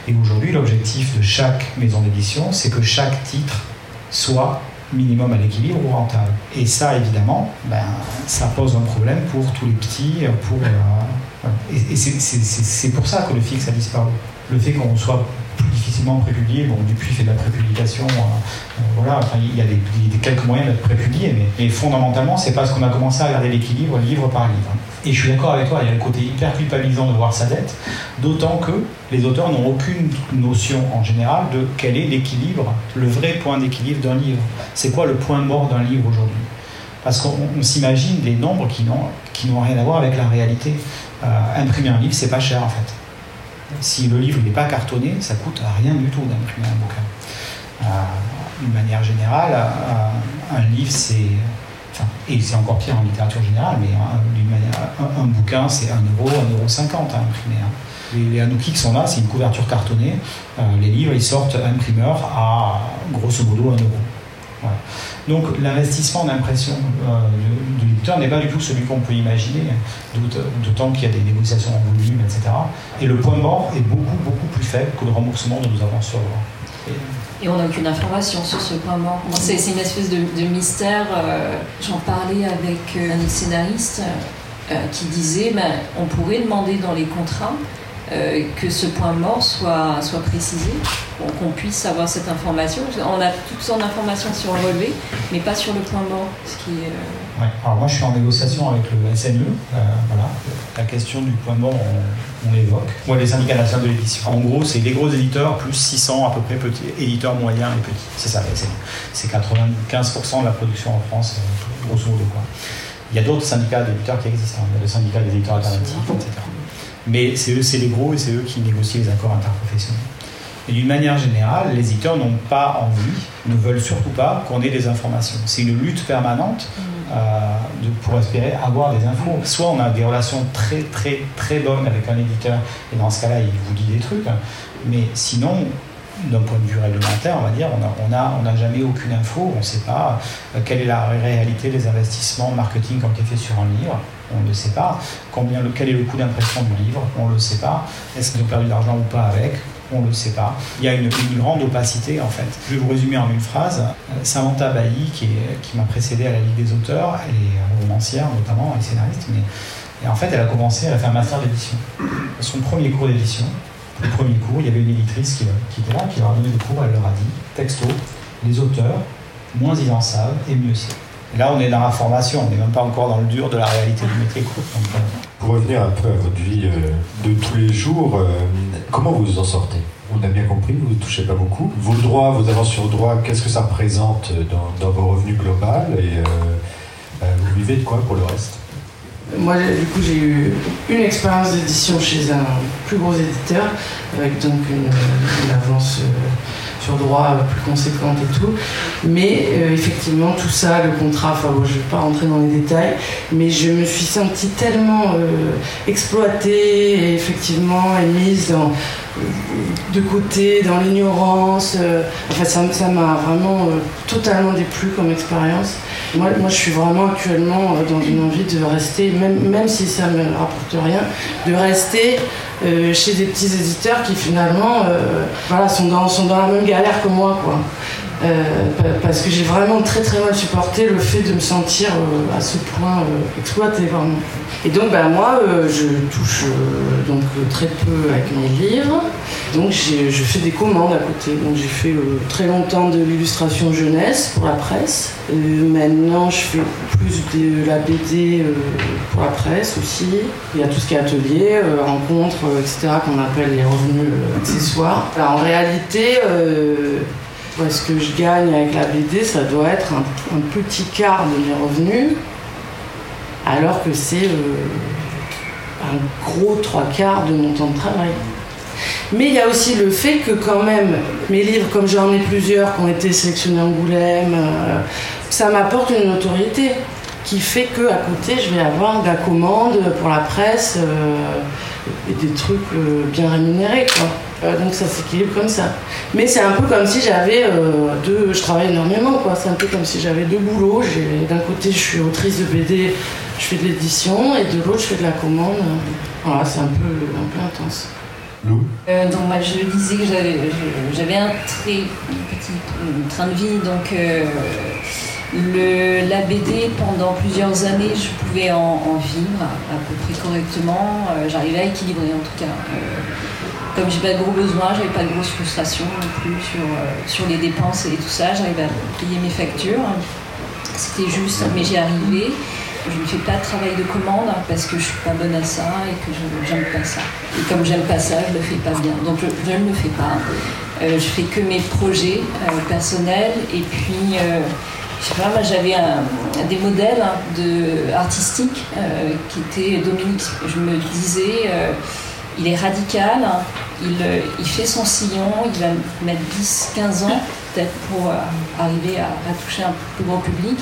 Et aujourd'hui, l'objectif de chaque maison d'édition, c'est que chaque titre soit minimum à l'équilibre ou rentable. Et ça, évidemment, ben, ça pose un problème pour tous les petits. Pour, euh, et, c'est pour ça que le fixe a disparu. Le fait qu'on soit plus difficilement prépublié, bon, Dupuis fait de la prépublication, euh, euh, voilà, il y a des, quelques moyens d'être prépublié, mais, mais fondamentalement, c'est parce qu'on a commencé à regarder l'équilibre livre par livre. Et je suis d'accord avec toi, il y a le côté hyper culpabilisant de voir sa dette, d'autant que les auteurs n'ont aucune notion en général de quel est l'équilibre, le vrai point d'équilibre d'un livre. C'est quoi le point mort d'un livre aujourd'hui? Parce qu'on s'imagine des nombres qui n'ont rien à voir avec la réalité. Euh, imprimer un livre, c'est pas cher en fait. Si le livre n'est pas cartonné, ça coûte rien du tout d'imprimer un bouquin. Euh, d'une manière générale, euh, un livre, c'est et c'est encore pire en littérature générale, mais hein, un, bouquin, c'est 1 euro, 1,50 euro à imprimer. Hein. Les, les qui sont là, c'est une couverture cartonnée. Euh, les livres, ils sortent à imprimeur à grosso modo 1 euro. Donc l'investissement d'impression euh, de, l'éditeur n'est pas du tout celui qu'on peut imaginer, d'autant qu'il y a des négociations en volume, etc. Et le point mort est beaucoup, beaucoup plus faible que le remboursement dont nous avons sur et on n'a aucune information sur ce point mort. C'est une espèce de, mystère. Euh, j'en parlais avec euh, un scénariste euh, qui disait ben, on pourrait demander dans les contrats que ce point mort soit, précisé, qu'on puisse avoir cette information. On a toutes sortes d'informations sur le relevé, mais pas sur le point mort. Alors moi je suis en négociation avec le SNE, euh, voilà. la question du point mort on, l'évoque. Moi les syndicats nationaux de l'édition. En gros c'est les gros éditeurs plus 600 à peu près petits éditeurs moyens et petits. C'est ça la SNE. C'est 95% de la production en France, euh, grosso modo. Quoi. Il y a d'autres syndicats d'éditeurs qui existent, hein. il y a le syndicat des éditeurs alternatifs, etc. Mais c'est eux, c'est les gros et c'est eux qui négocient les accords interprofessionnels. Et d'une manière générale, les éditeurs n'ont pas envie, ne veulent surtout pas qu'on ait des informations. C'est une lutte permanente de, pour espérer avoir des infos. Soit on a des relations très très très bonnes avec un éditeur, et dans ce cas-là, il vous dit des trucs, mais sinon, d'un point de vue réglementaire, on va dire, on n'a on a, jamais aucune info, on ne sait pas euh, quelle est la réalité des investissements marketing qui ont été faits sur un livre, on ne le sait pas. Combien, quel est le coût d'impression du livre, on ne le sait pas. Est-ce qu'ils ont perdu de l'argent ou pas avec? On ne le sait pas. Il y a une, grande opacité en fait. Je vais vous résumer en une phrase. Euh, Samantha Bailly, qui, qui m'a précédé à la Ligue des auteurs, elle est romancière notamment, elle est scénariste, mais et en fait elle a commencé, à faire un master d'édition. Son premier cours d'édition, le premier cours, il y avait une éditrice qui, était là, qui leur a donné des cours, elle leur a dit, texto, les auteurs, moins ils en savent et mieux c'est. Et là, on est dans la formation, on n'est même pas encore dans le dur de la réalité du métier. Euh, Pour revenir un peu à votre vie euh, de tous les jours, euh, comment vous vous en sortez? On a bien compris, vous ne touchez pas beaucoup. Vos droits, vos avances sur droits, qu'est-ce que ça représente dans, vos revenus globaux? Et vous vivez de quoi pour le reste? Moi, du coup, j'ai eu une expérience d'édition chez un plus gros éditeur, avec donc une avance sur droit plus conséquente et tout. Mais euh, effectivement, tout ça, le contrat, enfin je ne vais pas rentrer dans les détails, mais je me suis sentie tellement euh, exploitée et effectivement et mise de côté, dans l'ignorance. enfin, ça m'a vraiment totalement déplu comme expérience. Moi, je suis vraiment actuellement dans une envie de rester, même, même si ça ne me rapporte rien, de rester euh, chez des petits éditeurs qui finalement euh, voilà, sont, dans, sont dans la même galère que moi. Quoi. Euh, parce que j'ai vraiment très très mal supporté le fait de me sentir euh, à ce point euh, vraiment. Et donc ben, moi je touche donc très peu avec mes livres, donc je fais des commandes à côté. Donc j'ai fait très longtemps de l'illustration jeunesse pour la presse. maintenant je fais plus de la BD pour la presse aussi. Il y a tout ce qui est atelier, rencontres, etc. qu'on appelle les revenus accessoires. en réalité ce que je gagne avec la BD, ça doit être un, petit quart de mes revenus, alors que c'est euh, un gros trois quarts de mon temps de travail. Mais il y a aussi le fait que quand même, mes livres, comme j'en ai plusieurs qui ont été sélectionnés en Angoulême, euh, ça m'apporte une notoriété qui fait que à côté, je vais avoir de la commande pour la presse euh, et des trucs bien rémunérés. Quoi. Euh, donc ça s'équilibre comme ça. Mais c'est un peu comme si j'avais euh, deux. Je travaille énormément, quoi. C'est un peu comme si j'avais deux boulots. D'un côté, je suis autrice de BD, je fais de l'édition, et de l'autre, je fais de la commande. Voilà, c'est un peu, un peu intense. Lou euh, donc moi je disais que j'avais un très petit train de vie, donc le, la BD pendant plusieurs années je pouvais en, vivre à, peu près correctement, j'arrivais à équilibrer en tout cas comme j'ai pas de gros besoins, j'avais pas de grosses frustrations non plus sur, euh, sur les dépenses et tout ça, j'arrivais à payer mes factures. C'était juste, mais j'y arrivais. Je ne fais pas de travail de commande parce que je suis pas bonne à ça et que je n'aime pas ça. Et comme j'aime pas ça, je le fais pas bien. Donc je, ne le fais pas. Euh, je fais que mes projets euh, personnels et puis je sais pas, j'avais des modèles hein, artistiques qui étaient Dominique. Je me disais il est radical, euh, il, fait son sillon, il va mettre 10-15 ans peut-être pour euh, arriver à, toucher un plus grand public.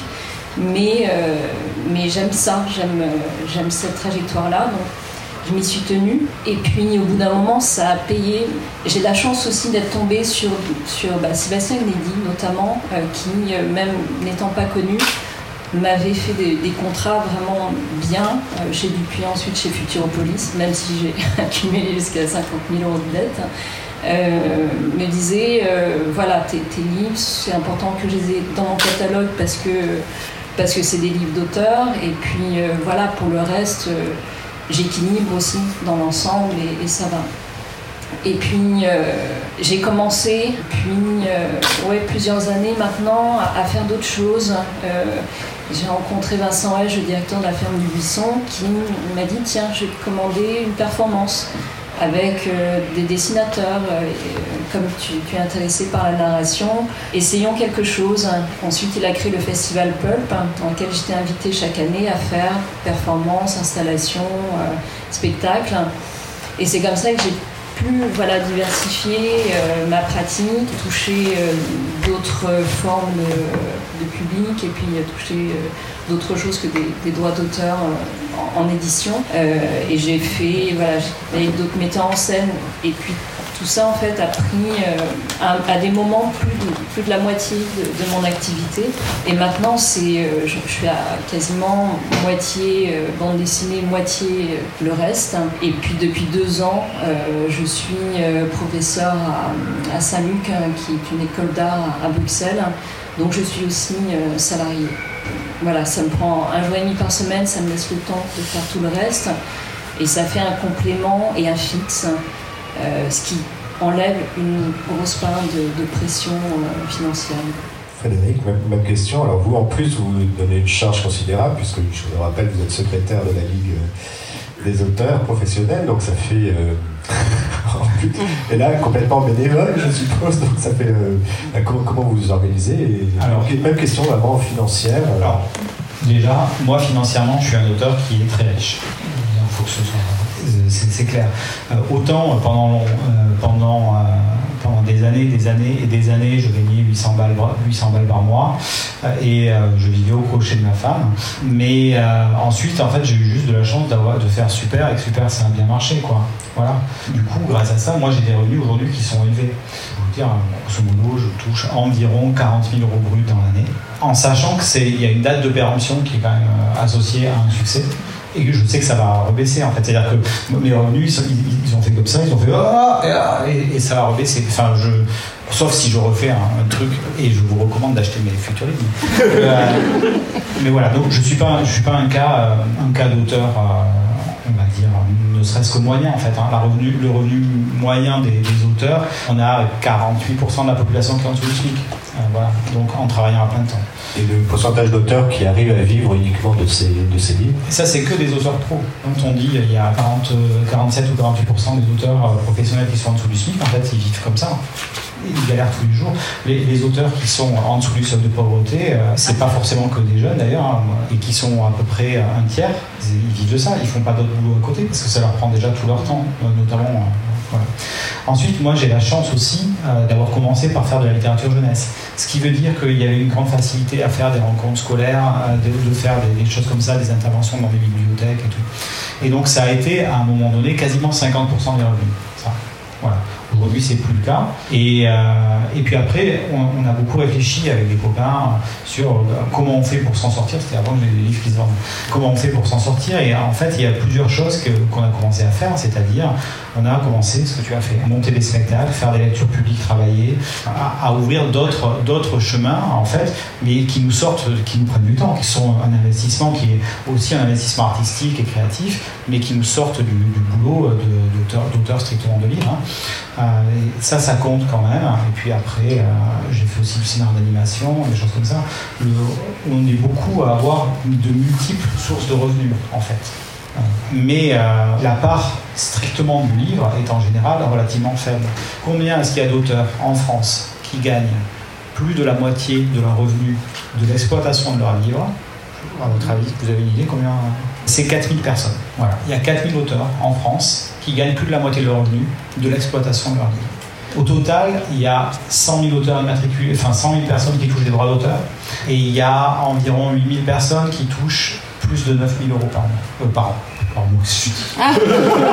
Mais, euh, j'aime ça, j'aime cette trajectoire-là. Je m'y suis tenue. Et puis au bout d'un moment, ça a payé. J'ai la chance aussi d'être tombée sur, sur bah, Sébastien Gnedi notamment, qui, même n'étant pas connu, m'avait fait des, contrats vraiment bien euh, chez Dupuis, ensuite chez Futuropolis, même si j'ai accumulé jusqu'à 50 000 euros de dette. Euh, me disait euh, voilà tes, livres c'est important que je les ai dans mon catalogue parce que parce que c'est des livres d'auteur et puis voilà pour le reste j'équilibre aussi dans l'ensemble et, ça va. Et puis j'ai commencé depuis ouais, plusieurs années maintenant à, faire d'autres choses. J'ai rencontré Vincent H, le directeur de la ferme du Buisson, qui m'a dit tiens, je vais te commander une performance avec euh, des dessinateurs. Euh, comme tu, es intéressé par la narration, essayons quelque chose. Ensuite, il a créé le festival Pulp, hein, dans lequel j'étais invitée chaque année à faire performances, installations, euh, spectacles. Et c'est comme ça que j'ai pu voilà, diversifier ma pratique, toucher d'autres formes de public et puis toucher euh, d'autres choses que des, droits d'auteur euh, en, édition. Euh, et j'ai fait, voilà, avec d'autres metteurs en scène et puis tout ça en fait a pris à, des moments plus de, la moitié de, mon activité. Et maintenant, c'est, je, suis à quasiment moitié bande dessinée, moitié le reste. Et puis depuis deux ans, je suis professeur à, Saint-Luc, hein, qui est une école d'art à Bruxelles. Donc je suis aussi euh, salariée. Voilà, ça me prend un jour et demi par semaine, ça me laisse le temps de faire tout le reste. Et ça fait un complément et un fixe, euh, ce qui enlève une grosse part de, pression euh, financière. Frédéric, même, question. Alors vous, en plus, vous donnez une charge considérable, puisque je vous rappelle, vous êtes secrétaire de la Ligue des auteurs professionnels, donc ça fait et là, complètement bénévole, je suppose. Donc, ça fait. Euh, bah, comment, vous vous organisez alors, Même question vraiment financière. Euh. Alors, déjà, moi, financièrement, je suis un auteur qui est très riche. Il faut que ce soit. C'est clair. Euh, autant pendant, pendant pendant des années, des années et des années, je gagnais 800 balles, 800 balles par mois euh, et euh, je vivais au crochet de ma femme. Mais euh, ensuite, en fait, j'ai eu juste de la chance de faire super et que super, ça a bien marché, quoi. Voilà. Du coup, grâce à ça, moi, j'ai des revenus aujourd'hui qui sont élevés. Je vous dire, grosso modo, je touche environ 40 000 euros bruts dans l'année, en sachant que c'est, y a une date de péremption qui est quand même associée à un succès et je sais que ça va rebaisser en fait. C'est-à-dire que mes revenus, ils, ont fait comme ça, ils ont fait ah, et, ça va rebaisser. Enfin, je, Sauf si je refais un, truc, et je vous recommande d'acheter mes futurs euh, mais voilà, donc je ne suis, pas, je suis pas un cas, un cas d'auteur, on va dire, ne serait-ce que moyen en fait. Hein. La revenu, le revenu moyen des, auteurs, on a 48% de la population qui est en dessous du SMIC. Voilà, donc en travaillant à plein temps. Et le pourcentage d'auteurs qui arrivent à vivre uniquement de ces, de ces livres? Ça, c'est que des auteurs pro. Quand on dit il y a 40, 47 ou 48% des auteurs euh, professionnels qui sont en dessous du SMIC, en fait, ils vivent comme ça. Ils galèrent tous les jours. Les, auteurs qui sont en dessous du seuil de pauvreté, euh, c'est pas forcément que des jeunes d'ailleurs, hein, et qui sont à peu près un tiers, ils vivent de ça. Ils font pas d'autre boulot à côté parce que ça leur prend déjà tout leur temps, euh, Ensuite, moi, j'ai la chance aussi euh, d'avoir commencé par faire de la littérature jeunesse. Ce qui veut dire qu'il y avait une grande facilité à faire des rencontres scolaires, euh, de, faire des, choses comme ça, des interventions dans des bibliothèques et tout. Et donc, ça a été, à un moment donné, quasiment 50% des revenus. Ça. Voilà. Aujourd'hui, c'est plus le cas. Et, euh, et puis après, on, a beaucoup réfléchi avec des copains sur euh, comment on fait pour s'en sortir. C'était avant que les livres qui se vendent. Comment on fait pour s'en sortir Et en fait, il y a plusieurs choses qu'on a commencé à faire. C'est-à-dire, on a commencé ce que tu as fait monter des spectacles, faire des lectures publiques, travailler, à, ouvrir d'autres chemins, en fait, mais qui nous sortent, qui nous prennent du temps, qui sont un investissement qui est aussi un investissement artistique et créatif, mais qui nous sortent du, boulot d'auteur strictement de livres. Hein. Euh, ça, ça compte quand même. Et puis après, euh, j'ai fait aussi du scénario d'animation, des choses comme ça. on est beaucoup à avoir de multiples sources de revenus, en fait. Euh, mais la part strictement du livre est en général relativement faible. Combien est-ce qu'il y a d'auteurs en France qui gagnent plus de la moitié de leur revenu de l'exploitation de leur livre? À votre avis, vous avez une idée combien? C'est 4000 personnes. Voilà. Il y a 4000 auteurs en France qui gagnent plus de la moitié de leur revenu de l'exploitation de leur livre. Au total, il y a 100 000 auteurs immatriculés, enfin 100 000 personnes qui touchent des droits d'auteur, et il y a environ 8 000 personnes qui touchent plus de 9 000 euros par, an. Euh, par an. Par mois, ah.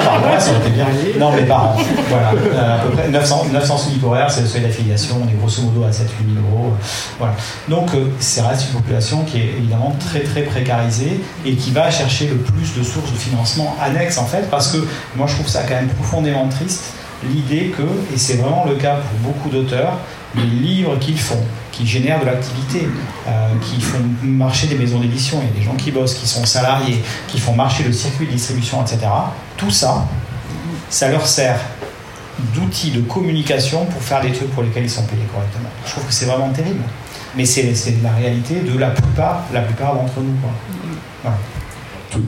par mois, ça aurait été bien. Non, mais par an. Voilà. Euh, à peu près 900, 900 sous horaire, c'est le seuil d'affiliation. On est grosso modo à 7 8 000 euros. Voilà. Donc, euh, c'est reste une population qui est évidemment très, très précarisée et qui va chercher le plus de sources de financement annexes, en fait, parce que moi, je trouve ça quand même profondément triste l'idée que, et c'est vraiment le cas pour beaucoup d'auteurs, les livres qu'ils font, qui génèrent de l'activité, euh, qui font marcher des maisons d'édition, il y a des gens qui bossent, qui sont salariés, qui font marcher le circuit de distribution, etc. Tout ça, ça leur sert d'outil de communication pour faire des trucs pour lesquels ils sont payés correctement. Je trouve que c'est vraiment terrible. Mais c'est la réalité de la plupart, la plupart d'entre nous.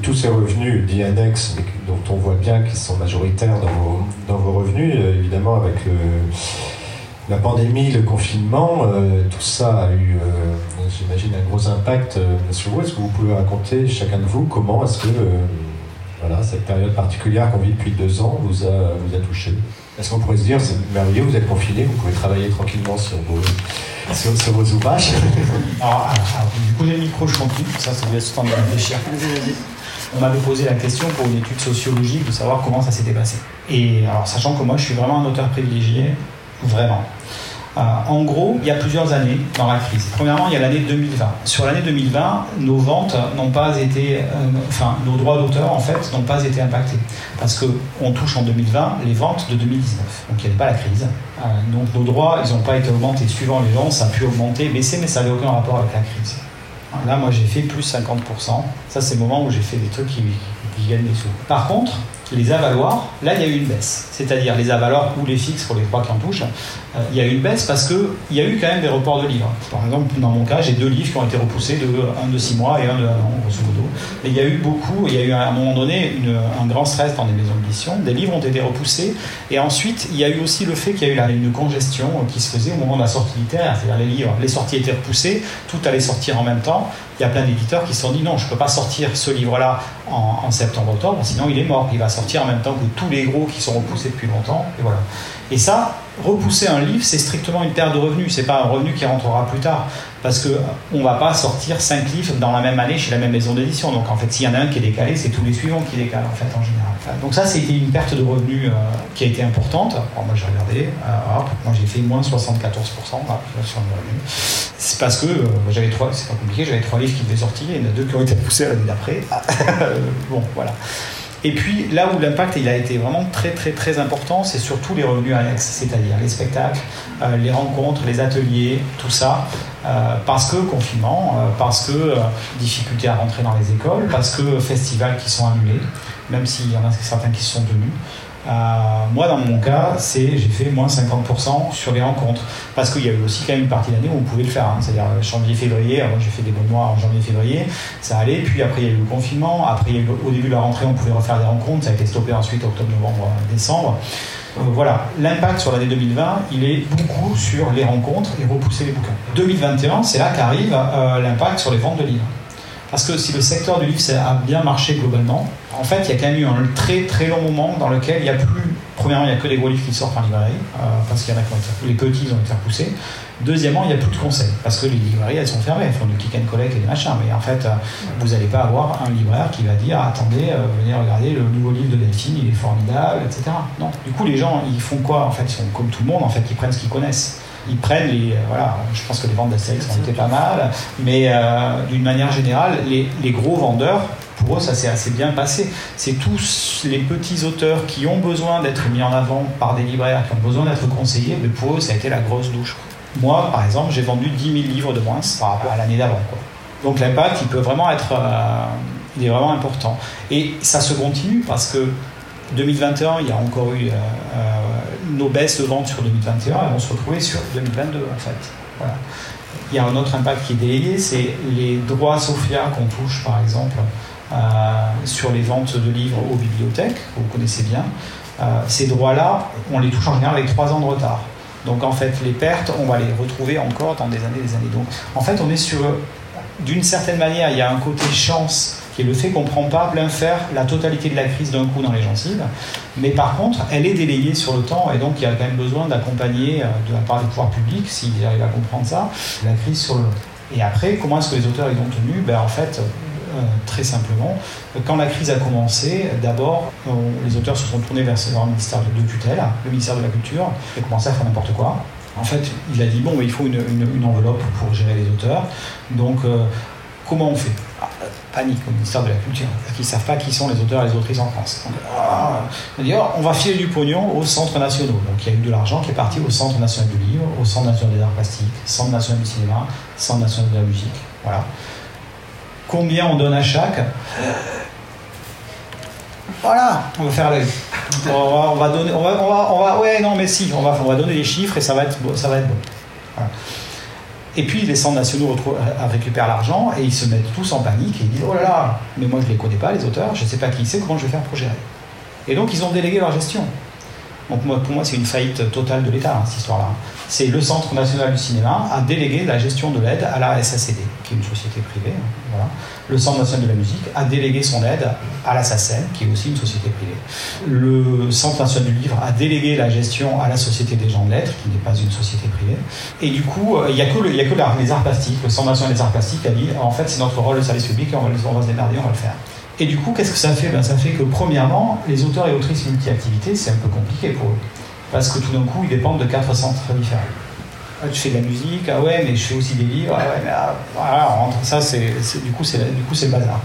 Tous ces revenus dits annexes, dont on voit bien qu'ils sont majoritaires dans vos, revenus, euh, évidemment avec la pandémie, le confinement, euh, tout ça a eu, euh, j'imagine, un gros impact sur vous. Est-ce que vous pouvez raconter, chacun de vous, comment est-ce que voilà, cette période particulière qu'on vit depuis deux ans vous a, vous a touché? Est-ce qu'on pourrait se dire, c'est merveilleux, vous êtes confiné, vous pouvez travailler tranquillement sur vos, sur, vos ouvrages? Alors, du coup, les micros, je continue, ça, ça vous laisse le temps de réfléchir. On m'avait posé la question pour une étude sociologique de savoir comment ça s'était passé. Et alors, sachant que moi, je suis vraiment un auteur privilégié, vraiment. Euh, en gros, il y a plusieurs années dans la crise. Premièrement, il y a l'année 2020. Sur l'année 2020, nos ventes n'ont pas été, euh, enfin, nos droits d'auteur en fait n'ont pas été impactés parce que on touche en 2020 les ventes de 2019. Donc il n'y avait pas la crise. Euh, donc nos droits, ils n'ont pas été augmentés suivant les gens. Ça a pu augmenter, baisser, mais ça n'avait aucun rapport avec la crise. Là, moi, j'ai fait plus 50%. Ça, c'est le moment où j'ai fait des trucs qui, qui gagnent des sous. Par contre, les avaloirs, là il y a eu une baisse. C'est-à-dire les avaloirs ou les fixes pour les trois qui en touchent, il y a eu une baisse parce qu'il y a eu quand même des reports de livres. Par exemple, dans mon cas, j'ai deux livres qui ont été repoussés, de, un de six mois et un de un an, grosso modo. Et il y a eu beaucoup, il y a eu à un moment donné un grand stress dans les maisons d'édition. Des livres ont été repoussés. Et ensuite, il y a eu aussi le fait qu'il y a eu une congestion qui se faisait au moment de la sortie littéraire. C'est-à-dire les livres, les sorties étaient repoussées, tout allait sortir en même temps. Il y a plein d'éditeurs qui se sont dit non, je ne peux pas sortir ce livre-là en, en septembre-octobre, sinon il est mort. Il va sortir en même temps que tous les gros qui sont repoussés depuis longtemps. Et voilà. Et ça, repousser un livre, c'est strictement une perte de revenus. C'est pas un revenu qui rentrera plus tard, parce que on va pas sortir cinq livres dans la même année chez la même maison d'édition. Donc en fait, s'il y en a un qui est décalé, c'est tous les suivants qui décalent en fait en général. Donc ça, c'était une perte de revenus euh, qui a été importante. moi, j'ai regardé. Euh, moi, j'ai fait moins 74% sur le revenu. C'est parce que euh, j'avais trois. C'est pas compliqué. J'avais trois livres qui devaient sortir. Il y en a deux qui ont été poussés l'année d'après. bon, voilà. Et puis là où l'impact a été vraiment très très très important, c'est surtout les revenus annexes, c'est-à-dire les spectacles, euh, les rencontres, les ateliers, tout ça, euh, parce que confinement, euh, parce que difficulté à rentrer dans les écoles, parce que festivals qui sont annulés, même s'il y en a certains qui sont tenus. Euh, moi, dans mon cas, c'est j'ai fait moins 50% sur les rencontres. Parce qu'il y a eu aussi quand même une partie de l'année où on pouvait le faire. Hein. C'est-à-dire euh, janvier-février, j'ai fait des bons mois en janvier-février, ça allait. Puis après, il y a eu le confinement. Après, au début de la rentrée, on pouvait refaire des rencontres. Ça a été stoppé ensuite octobre, novembre, décembre. Euh, voilà, l'impact sur l'année 2020, il est beaucoup sur les rencontres et repousser les bouquins. 2021, c'est là qu'arrive l'impact sur les ventes de livres. Parce que si le secteur du livre a bien marché globalement, en fait, il y a quand même eu un très très long moment dans lequel il n'y a plus. Premièrement, il n'y a que des gros livres qui sortent en librairie, euh, parce qu'il y en a qui ont été, les petits, ils ont été repoussés. Deuxièmement, il n'y a plus de conseils, parce que les librairies, elles sont fermées, elles font du click and collect et des machins. Mais en fait, euh, vous n'allez pas avoir un libraire qui va dire attendez, euh, venez regarder le nouveau livre de Delphine, il est formidable, etc. Non. Du coup, les gens, ils font quoi En fait, ils sont comme tout le monde, en fait, ils prennent ce qu'ils connaissent ils prennent les. Voilà, je pense que les ventes d'Astérix ont été pas mal, mais d'une manière générale, les, les, gros vendeurs, pour eux, ça s'est assez bien passé. C'est tous les petits auteurs qui ont besoin d'être mis en avant par des libraires, qui ont besoin d'être conseillés, mais pour eux, ça a été la grosse douche. Moi, par exemple, j'ai vendu 10 000 livres de moins par rapport à l'année d'avant. Donc l'impact, il peut vraiment être, euh, il est vraiment important. Et ça se continue parce que 2021, il y a encore eu euh, euh, nos baisses de vente sur 2021, elles vont se retrouver sur 2022 en fait. Il y a un autre impact qui est délayé, c'est les droits Sophia qu'on touche par exemple euh, sur les ventes de livres aux bibliothèques, vous connaissez bien. Ces droits-là, on les touche en général avec trois ans de retard. Donc en fait, les pertes, on va les retrouver encore dans des années, des années. Donc en fait, on est sur, d'une certaine manière, il y a un côté chance qui est le fait qu'on ne prend pas plein fer la totalité de la crise d'un coup dans les gencives, mais par contre, elle est délayée sur le temps, et donc il y a quand même besoin d'accompagner euh, de la part des pouvoirs publics, s'ils arrivent à comprendre ça, la crise sur le Et après, comment est-ce que les auteurs ils ont tenu? Ben, En fait, euh, très simplement. Quand la crise a commencé, d'abord, les auteurs se sont tournés vers leur ministère de tutelle, le ministère de la Culture, et commencé à faire n'importe quoi. En fait, il a dit bon, il faut une, enveloppe pour gérer les auteurs. Donc, euh, comment on fait? Ah, Panique au ministère de la Culture, qu'ils ne savent pas qui sont les auteurs et les autrices en France. Ah, on va filer du pognon aux centres nationaux. Donc, il y a eu de l'argent qui est parti au Centre national du livre, au Centre national des arts plastiques, Centre national du cinéma, Centre national de la musique. Voilà combien on donne à chaque? Voilà, on va faire la on va, donner, on va, on va, ouais, non, mais si, on va, on va donner des chiffres et ça va être, ça va être bon. Et puis les centres nationaux récupèrent l'argent et ils se mettent tous en panique et ils disent Oh là là, mais moi je ne les connais pas, les auteurs, je ne sais pas qui c'est, comment je vais faire pour gérer? Et donc ils ont délégué leur gestion. Donc pour moi, c'est une faillite totale de l'État, hein, cette histoire-là. C'est le Centre national du cinéma a délégué la gestion de l'aide à la SACD, qui est une société privée. Hein, le Centre national de la musique a délégué son aide à la SACEM, qui est aussi une société privée. Le Centre national du livre a délégué la gestion à la Société des gens de lettres, qui n'est pas une société privée. Et du coup, euh, il n'y a que, a que les arts plastiques. Le Centre national des arts plastiques a dit, en fait, c'est notre rôle de service public, on va, on va se démerder, on va le faire. Et du coup, qu'est-ce que ça fait? Ben, Ça fait que, premièrement, les auteurs et autrices multi-activités, c'est un peu compliqué pour eux. Parce que tout d'un coup, ils dépendent de quatre centres différents. Ah, tu fais de la musique, ah ouais, mais je fais aussi des livres, ah ouais, mais ah, voilà, ça, c'est, du coup, c'est, du coup, c'est le bazar.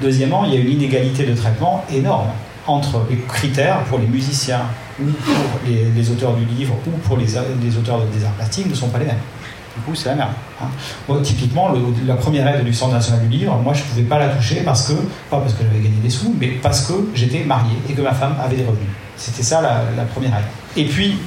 Deuxièmement, il y a une inégalité de traitement énorme entre les critères pour les musiciens ou pour les, auteurs du livre ou pour les auteurs des arts plastiques ne sont pas les mêmes. Du coup, c'est la merde. Hein. Moi, typiquement, la première aide du Centre national du livre, moi, je ne pouvais pas la toucher parce que, pas parce que j'avais gagné des sous, mais parce que j'étais marié et que ma femme avait des revenus. C'était ça la, première aide. Et puis,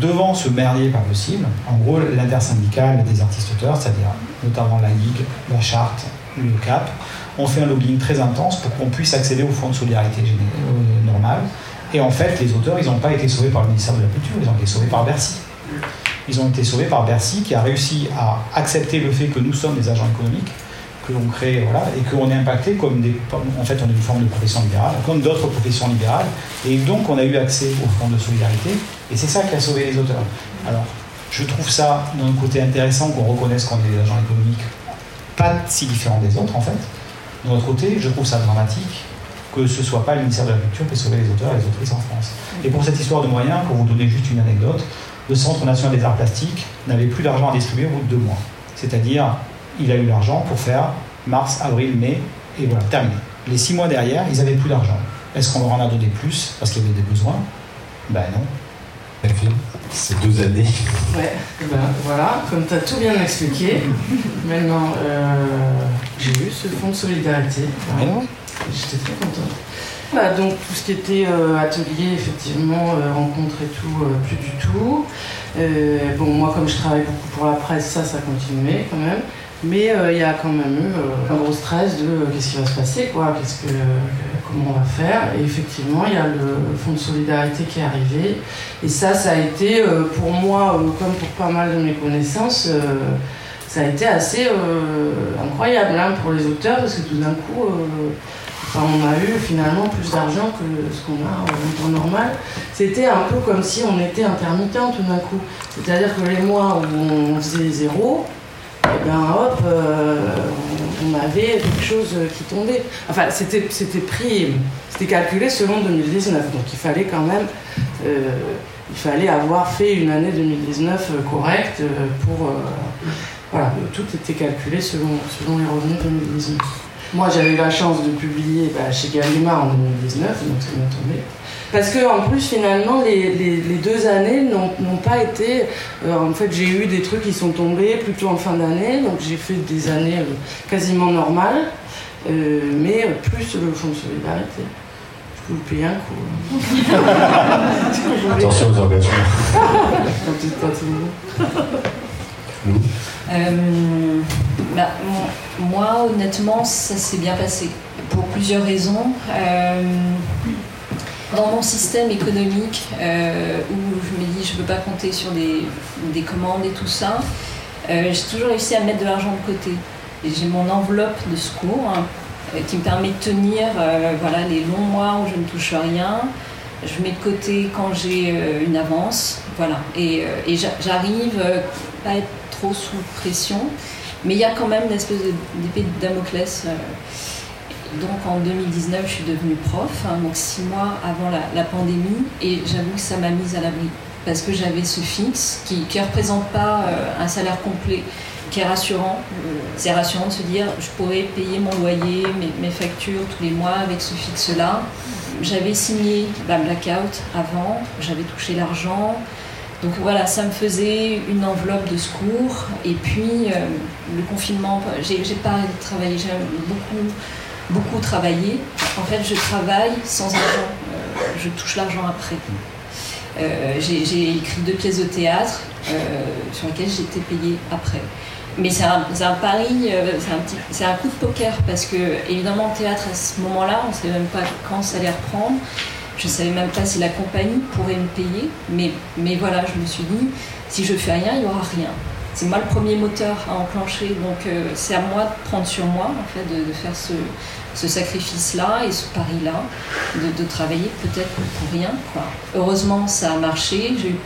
devant ce merdier pas possible, en gros, l'intersyndicale des artistes-auteurs, c'est-à-dire notamment la Ligue, la Charte, le CAP, ont fait un lobbying très intense pour qu'on puisse accéder au fonds de solidarité euh, normal. Et en fait, les auteurs, ils n'ont pas été sauvés par le ministère de la Culture, ils ont été sauvés par Bercy ils ont été sauvés par Bercy qui a réussi à accepter le fait que nous sommes des agents économiques, que l'on crée, voilà, et qu'on est impacté comme des. En fait, on est une forme de profession libérale, comme d'autres professions libérales, et donc on a eu accès au fonds de solidarité, et c'est ça qui a sauvé les auteurs. Alors, je trouve ça d'un côté intéressant qu'on reconnaisse qu'on est des agents économiques, pas si différents des autres en fait. D'un autre côté, je trouve ça dramatique que ce ne soit pas le ministère de la Culture qui ait sauvé les auteurs et les autrices en France. Et pour cette histoire de moyens, pour vous donner juste une anecdote, le Centre national des arts plastiques n'avait plus d'argent à distribuer au bout de deux mois. C'est-à-dire, il a eu l'argent pour faire mars, avril, mai, et voilà, terminé. Les six mois derrière, ils n'avaient plus d'argent. Est-ce qu'on leur en a donné plus parce qu'il y avait des besoins? Ben non. C'est deux années. Ouais, ben voilà, comme tu as tout bien expliqué, maintenant euh, j'ai eu ce fonds de solidarité. J'étais très contente. Bah, donc tout ce qui était euh, atelier, effectivement, euh, rencontre et tout, plus du tout. bon, moi comme je travaille beaucoup pour la presse, ça, ça continuait quand même. Mais il y a quand même eu un gros stress de qu'est-ce qui va se passer, quoi, qu'est-ce que, comment on va faire. Et effectivement, il y a le fonds de solidarité qui est arrivé. Et ça, ça a été, pour moi, comme pour pas mal de mes connaissances, ça a été assez incroyable hein, pour les auteurs, parce que tout d'un coup, on a eu finalement plus d'argent que ce qu'on a en temps normal. C'était un peu comme si on était intermittent tout d'un coup. C'est-à-dire que les mois où on faisait zéro, et eh bien hop, euh, on, avait quelque chose qui tombait. Enfin, c'était pris, c'était calculé selon 2019. Donc il fallait quand même, euh, avoir fait une année 2019 correcte pour. Euh, voilà, tout était calculé selon, selon les revenus 2019. Moi, j'avais eu la chance de publier bah, chez Gallimard en 2019, donc c'est bien tombé. Parce que en plus, finalement, les, deux années n'ont pas été. Euh, en fait, j'ai eu des trucs qui sont tombés plutôt en fin d'année, donc j'ai fait des années euh, quasiment normales, euh, mais plus le fonds de solidarité. Je peux vous payer un coup. Attention aux engagements. Euh, bah, moi, honnêtement, ça s'est bien passé pour plusieurs raisons. Euh, dans mon système économique, euh, où je me dis je ne peux pas compter sur des, commandes et tout ça, j'ai toujours réussi à mettre de l'argent de côté. J'ai mon enveloppe de secours hein, qui me permet de tenir voilà, les longs mois où je ne touche rien. Je mets de côté quand j'ai une avance. Voilà. Et, j'arrive à être trop sous pression. Mais il y a quand même une espèce d'épée de Damoclès. Euh. Donc en 2019, je suis devenue prof, hein, donc six mois avant la, pandémie, et j'avoue que ça m'a mise à l'abri. Parce que j'avais ce fixe qui ne représente pas euh, un salaire complet, qui est rassurant. Euh, c'est rassurant de se dire je pourrais payer mon loyer, mes, mes factures tous les mois avec ce fixe-là. J'avais signé la blackout avant, j'avais touché l'argent, donc voilà, ça me faisait une enveloppe de secours. Et puis euh, le confinement, j'ai pas travailler, j'ai beaucoup, beaucoup travaillé. En fait, je travaille sans argent, euh, je touche l'argent après. Euh, j'ai écrit deux pièces de théâtre sur lesquelles j'étais payée après. Mais c'est un, pari, c'est un, un, coup de poker parce que, évidemment, le théâtre à ce moment-là, on ne sait même pas quand ça allait reprendre. Je ne savais même pas si la compagnie pourrait me payer, mais, mais voilà, je me suis dit, si je fais rien, il n'y aura rien. C'est moi le premier moteur à enclencher, donc euh, c'est à moi de prendre sur moi, en fait, de, faire ce, ce sacrifice-là et ce pari-là, de, travailler peut-être pour rien. Heureusement, ça a marché. J'ai eu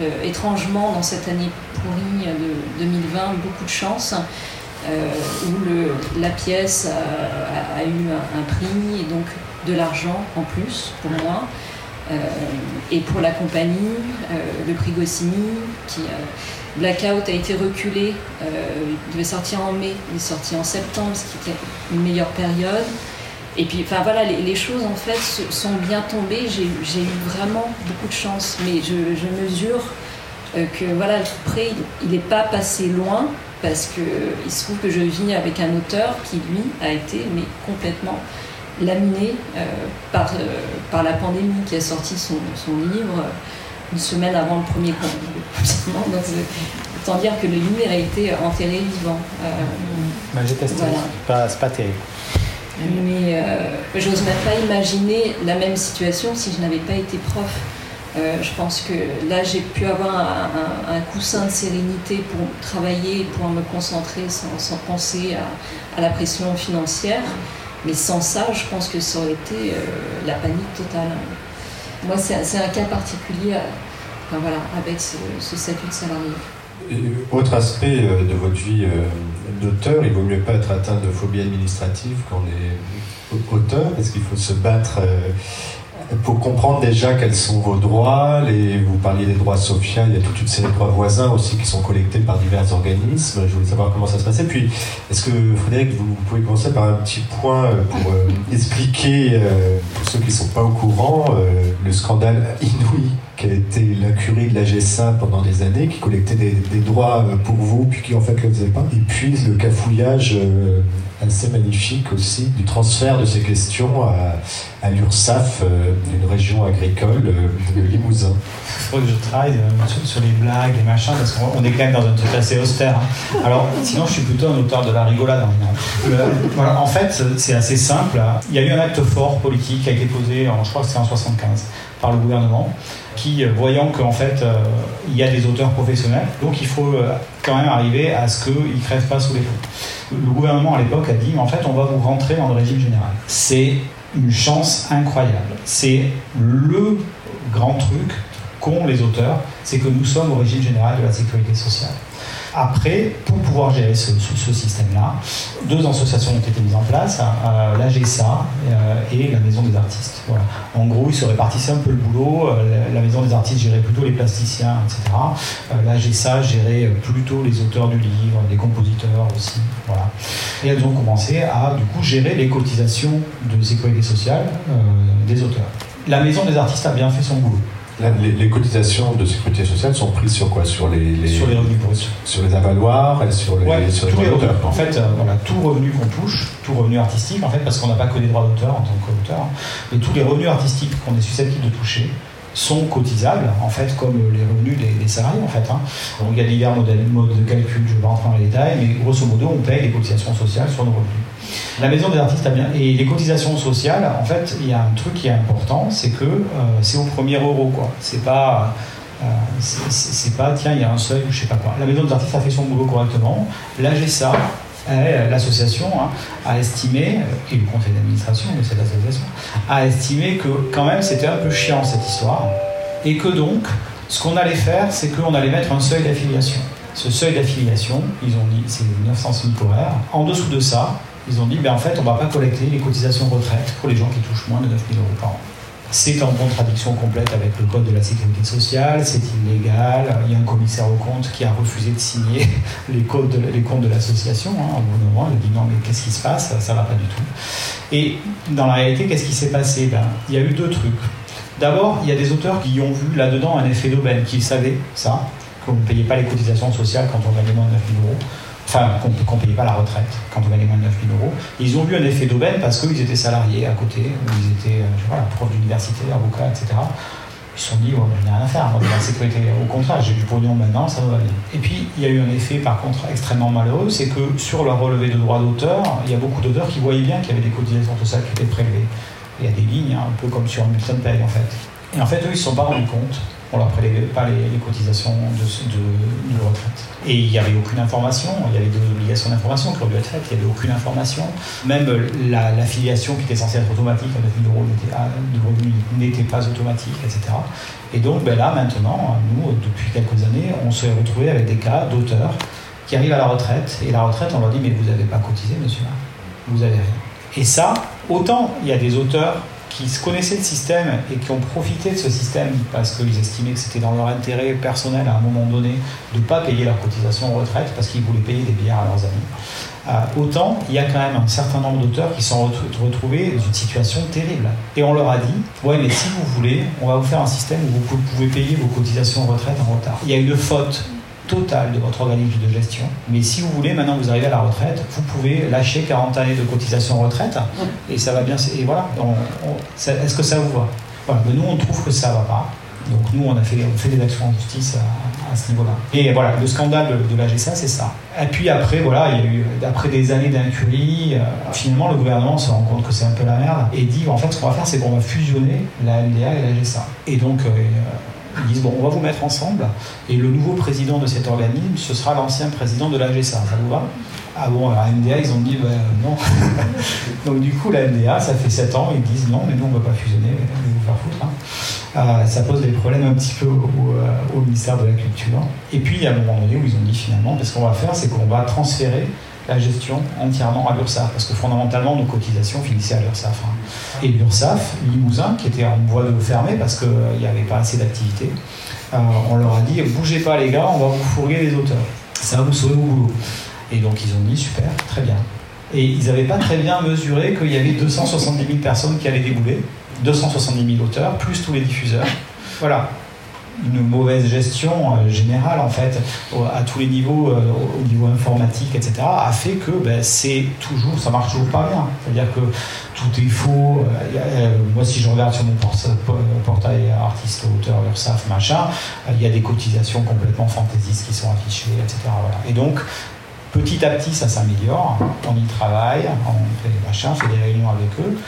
euh, étrangement dans cette année pourrie de 2020 beaucoup de chance. Euh, où la pièce a, eu un, un, prix et donc de l'argent en plus pour moi. Euh, et pour la compagnie, euh, le prix Goscinny, qui euh, Blackout a été reculé, il devait sortir en mai, il est sorti en septembre, ce qui était une meilleure période. Et puis, enfin voilà, les, choses en fait sont bien tombées. J'ai eu vraiment beaucoup de chance, mais je, mesure que voilà, le prêt, il n'est pas passé loin parce qu'il se trouve que je vis avec un auteur qui, lui, a été mais complètement laminé euh, par, euh, par la pandémie, qui a sorti son, son livre euh, une semaine avant le premier confinement. Donc, autant dire que le livre a été enterré vivant. Bah, J'ai testé, c'est pas, terrible. Mais j'ose même pas imaginer la même situation si je n'avais pas été prof. je pense que là, j'ai pu avoir un, un, coussin de sérénité pour travailler, pour me concentrer sans, sans penser à, à, la pression financière. Mais sans ça, je pense que ça aurait été euh, la panique totale. Moi, c'est un cas particulier euh, voilà, avec ce, statut de salarié. autre aspect euh, de votre vie d'auteur, il vaut mieux pas être atteint de phobie administrative quand on est auteur, parce qu'il faut se battre pour comprendre déjà quels sont vos droits, vous parliez des droits sociaux, il y a toute une série de droits voisins aussi qui sont collectés par divers organismes. Je voulais savoir comment ça se passait. Puis, est-ce que Frédéric, vous, pouvez commencer par un petit point pour euh, expliquer, euh, pour ceux qui ne sont pas au courant, euh, le scandale inouï qui a été l'incurie de la GSA pendant des années, qui collectait des, droits pour vous, puis qui en fait ne le faisait pas. Et puis le cafouillage assez magnifique aussi du transfert de ces questions à, l'URSSAF, euh, une région agricole euh, de Limousin. Il faudrait que je travaille euh, sur, les blagues, les machins, parce qu'on est quand même dans un truc assez austère. Hein. Alors, sinon, je suis plutôt un auteur de la rigolade. Hein. en fait, c'est assez simple. Il y a eu un acte fort politique qui a été posé, je crois que c'est en 75, par le gouvernement qui, voyant qu'en fait, il y a des auteurs professionnels, donc il faut quand même arriver à ce qu'ils ne crèvent pas sous les feux. Le gouvernement à l'époque a dit, en fait, on va vous rentrer dans le régime général. C'est une chance incroyable. C'est le grand truc qu'ont les auteurs, c'est que nous sommes au régime général de la sécurité sociale. Après, pour pouvoir gérer ce, système-là, deux associations ont été mises en place, euh, la GSA euh, et la Maison des artistes. En gros, ils se répartissaient un peu le boulot. Euh, la Maison des artistes gérait plutôt les plasticiens, etc. la GSA gérait plutôt les auteurs du livre, les compositeurs aussi. Voilà. Et elles ont commencé à du coup gérer les cotisations de sécurité sociale des auteurs. La Maison des artistes a bien fait son boulot les, cotisations de sécurité sociale sont prises sur quoi? Sur les, sur les revenus bruts. Sur les avaloirs et sur les, sur tous les revenus. En fait, euh, voilà, tout revenu qu'on touche, tout revenu artistique, en fait, parce qu'on n'a pas que des droits d'auteur en tant qu'auteur, mais tous les revenus artistiques qu'on est susceptible de toucher, sont cotisables, en fait, comme les revenus des, salariés, en fait. Hein. il y a divers modes de calcul, je ne vais pas rentrer dans les détails, mais grosso modo, on paye les cotisations sociales sur nos revenus. La Maison des artistes a bien. Et les cotisations sociales, en fait, il y a un truc qui est important, c'est que euh, c'est au premier euro, quoi. C'est pas. Euh, c'est pas, tiens, il y a un seuil je sais pas quoi. La Maison des artistes a fait son boulot correctement. La GSA, l'association, hein, a estimé, euh, et le conseil d'administration de cette association, a estimé que quand même c'était un peu chiant cette histoire. Et que donc, ce qu'on allait faire, c'est qu'on allait mettre un seuil d'affiliation. Ce seuil d'affiliation, ils ont dit, c'est 900 000 pour En dessous de ça, ils ont dit, ben en fait, on ne va pas collecter les cotisations retraite pour les gens qui touchent moins de 9 000 euros par an. C'est en contradiction complète avec le code de la sécurité sociale, c'est illégal. Il y a un commissaire au compte qui a refusé de signer les, codes les comptes de l'association. Hein, au bout moment, il a dit non, mais qu'est-ce qui se passe? Ça ne va pas du tout. Et dans la réalité, qu'est-ce qui s'est passé? Ben, Il y a eu deux trucs. D'abord, il y a des auteurs qui ont vu là-dedans un effet d'aubaine, qui savaient ça, qu'on ne payait pas les cotisations sociales quand on gagnait moins de 9 000 euros enfin qu'on ne payait pas la retraite quand on gagnait moins de 9 000 euros. Ils ont eu un effet d'aubaine parce qu'ils étaient salariés à côté, ou ils étaient euh, voilà, profs d'université, avocats, etc. Ils se sont dit, ouais, je n'ai rien à faire, moi, la sécurité. Au contraire, j'ai du pognon maintenant, ça va bien. Et puis, il y a eu un effet, par contre, extrêmement malheureux, c'est que sur leur relevé de droits d'auteur, il y a beaucoup d'auteurs qui voyaient bien qu'il y avait des cotisations sociales qui étaient prélevées. Il y a des lignes, hein, un peu comme sur un bulletin de en fait. Et en fait, eux, ils ne se sont pas rendus compte on leur prélevait pas les, cotisations de, retraite. Et il n'y avait aucune information, il y avait des obligations d'information qui ont dû être faites, il n'y avait aucune information. Même l'affiliation qui était censée être automatique à 9 000 euros n'était pas automatique, etc. Et donc ben là, maintenant, nous, depuis quelques années, on s'est retrouvé avec des cas d'auteurs qui arrivent à la retraite, et la retraite, on leur dit, mais vous n'avez pas cotisé, monsieur, vous n'avez rien. Et ça, autant il y a des auteurs qui connaissaient le système et qui ont profité de ce système parce qu'ils estimaient que c'était dans leur intérêt personnel à un moment donné de ne pas payer leur cotisation retraite parce qu'ils voulaient payer des billets à leurs amis. Euh, autant il y a quand même un certain nombre d'auteurs qui sont retrouvés dans une situation terrible. Et on leur a dit, ouais mais si vous voulez, on va vous faire un système où vous pouvez payer vos cotisations en retraite en retard. Il y a une faute total de votre organisme de gestion. Mais si vous voulez, maintenant vous arrivez à la retraite, vous pouvez lâcher 40 années de cotisation retraite et ça va bien. Et voilà, est-ce que ça vous va? Voilà. Mais nous, on trouve que ça va pas. Donc nous, on a fait, on fait des actions en justice à, ce niveau-là. Et voilà, le scandale de, la GSA, c'est ça. Et puis après, voilà, il y a eu, après des années d'incurie, euh, finalement, le gouvernement se rend compte que c'est un peu la merde et dit, en fait, ce qu'on va faire, c'est qu'on va fusionner la LDA et la GSA. Et donc, euh, ils disent bon, on va vous mettre ensemble et le nouveau président de cet organisme, ce sera l'ancien président de la GSA. Ça vous va? Ah bon, alors MDA, ils ont dit ben, non. Donc du coup, la MDA, ça fait 7 ans, ils disent non, mais nous, on ne va pas fusionner, on vous faire foutre. Hein. Ah, ça pose des problèmes un petit peu au, ministère de la Culture. Et puis, il y a un moment donné où ils ont dit finalement, ce qu'on va faire, c'est qu'on va transférer la gestion entièrement à l'URSSAF, parce que fondamentalement, nos cotisations finissaient à l'URSSAF. hein. Et l'URSSAF, Limousin, qui était en voie de fermer parce qu'il n'y avait pas assez d'activité, euh, on leur a dit bougez pas les gars, on va vous fourguer les auteurs. Ça va vous sauver vos boulot. Et donc ils ont dit super, très bien. Et ils n'avaient pas très bien mesuré qu'il y avait 270 000 personnes qui allaient débouler, 270 000 auteurs, plus tous les diffuseurs. Voilà, une mauvaise gestion euh, générale en fait à tous les niveaux, euh, au au niveau informatique, etc., a fait que ben, c'est toujours, ça marche toujours pas bien. C'est-à-dire que tout est faux. euh, moi, si je regarde sur mon por- po- portail artiste, auteur, URSAF, machin, il y a des cotisations complètement fantaisistes qui sont affichées, etc. Voilà. Et donc, petit à petit, ça s'améliore. On y travaille, on fait des machins, on fait des réunions avec eux.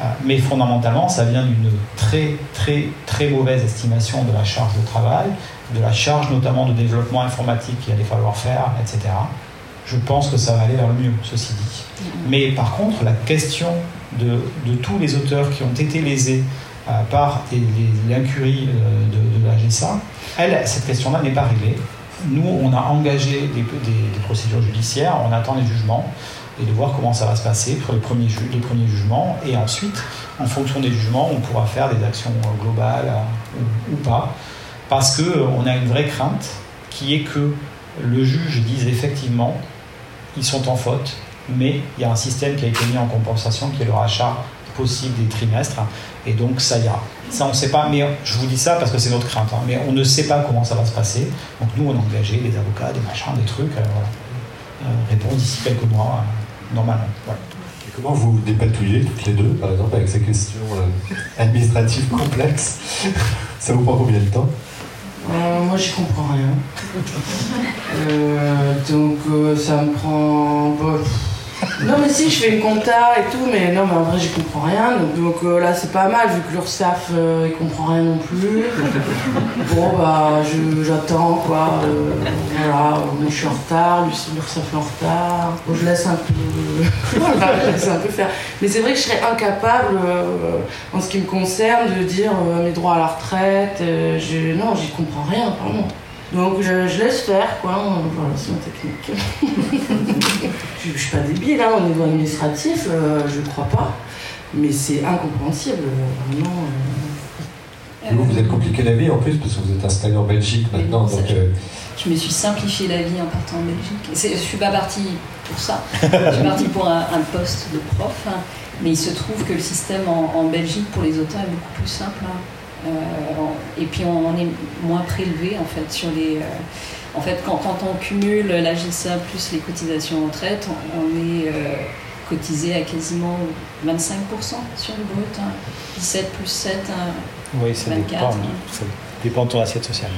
Euh, Mais fondamentalement, ça vient d'une très, très, très mauvaise estimation de la charge de travail, de la charge notamment de développement informatique qu'il allait falloir faire, etc. Je pense que ça va aller vers le mieux, ceci dit. Mais par contre, la question de, de tous les auteurs qui ont été lésés euh, par l'incurie euh, de, de la GSA, elle, cette question-là n'est pas réglée. Nous, on a engagé des, des- des procédures judiciaires, on attend les jugements et de voir comment ça va se passer pour les premiers, ju- les premiers jugements. Et ensuite, en fonction des jugements, on pourra faire des actions euh, globales euh, ou, pas. Parce qu'on a une vraie crainte qui est que le juge dise effectivement, ils sont en faute, mais il y a un système qui a été mis en compensation qui est le rachat possible des trimestres, et donc ça ira. Ça, on ne sait pas, mais je vous dis ça parce que c'est notre crainte, hein, mais on ne sait pas comment ça va se passer. Donc nous, on a engagé des avocats, des machins, des trucs, euh. Euh, répondre d'ici quelques mois, euh, normalement. Voilà. Et comment vous vous dépatouillez toutes les deux, par exemple, avec ces questions euh, administratives complexes Ça vous prend combien de temps? Euh, moi, j'y comprends rien. Euh, donc, euh, ça me prend. pff. Non, mais si, je fais une compta et tout, mais non, mais en vrai, j'y comprends rien. Donc, euh, là, c'est pas mal, vu que l'URSSAF, euh, il comprend rien non plus. Bon, bah, j'attends, quoi. Euh, voilà, je suis en retard, l'URSSAF est en retard. Je laisse un peu. un peu faire. Mais c'est vrai que je serais incapable, euh, en ce qui me concerne, de dire euh, mes droits à la retraite. non, j'y comprends rien, vraiment. Donc je, je laisse faire, quoi. Voilà, c'est ma technique. je, je suis pas débile, hein, au niveau administratif, euh, je crois pas. Mais c'est incompréhensible, euh, vraiment. euh. Et Vous, vous êtes compliqué la vie en plus, parce que vous êtes installé en Belgique maintenant, donc je- euh, Je me suis simplifié la vie en partant en Belgique. Je suis pas partie pour ça. Je suis partie pour un, un poste de prof. hein. Mais il se trouve que le système en, en Belgique pour les auteurs est beaucoup plus simple. hein. Euh, et puis on, est moins prélevé en fait sur les. euh, en fait, quand, quand on cumule la GSA plus les cotisations en retraite, on, on est euh, cotisé à quasiment 25% sur le brut. hein. 17 plus 7. hein. Oui, ça 24, dépend. hein. Ça dépend de ton assiette sociale.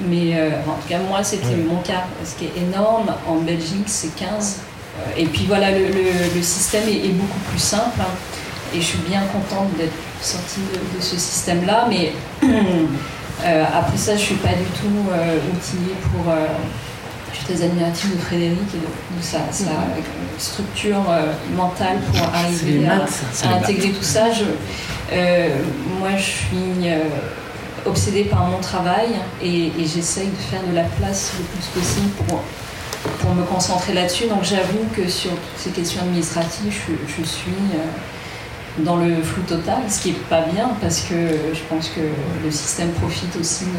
Mais euh, en tout cas, moi, c'était Oui. mon cas. Ce qui est énorme, en Belgique, c'est 15. Euh, Et puis voilà, le, le- le système est, est beaucoup plus simple. hein. Et je suis bien contente d'être sortie de, de ce système-là. Mais euh, après ça, je ne suis pas du tout euh, outillée pour. euh, je suis très admirative de Frédéric et de, de sa, sa structure euh, mentale pour arriver à, intégrer tout ça. Je, moi, je suis obsédée par mon travail et, et j'essaye de faire de la place le plus possible pour, pour me concentrer là-dessus. Donc j'avoue que sur toutes ces questions administratives, je, je suis dans le flou total, ce qui n'est pas bien parce que je pense que le système profite aussi de,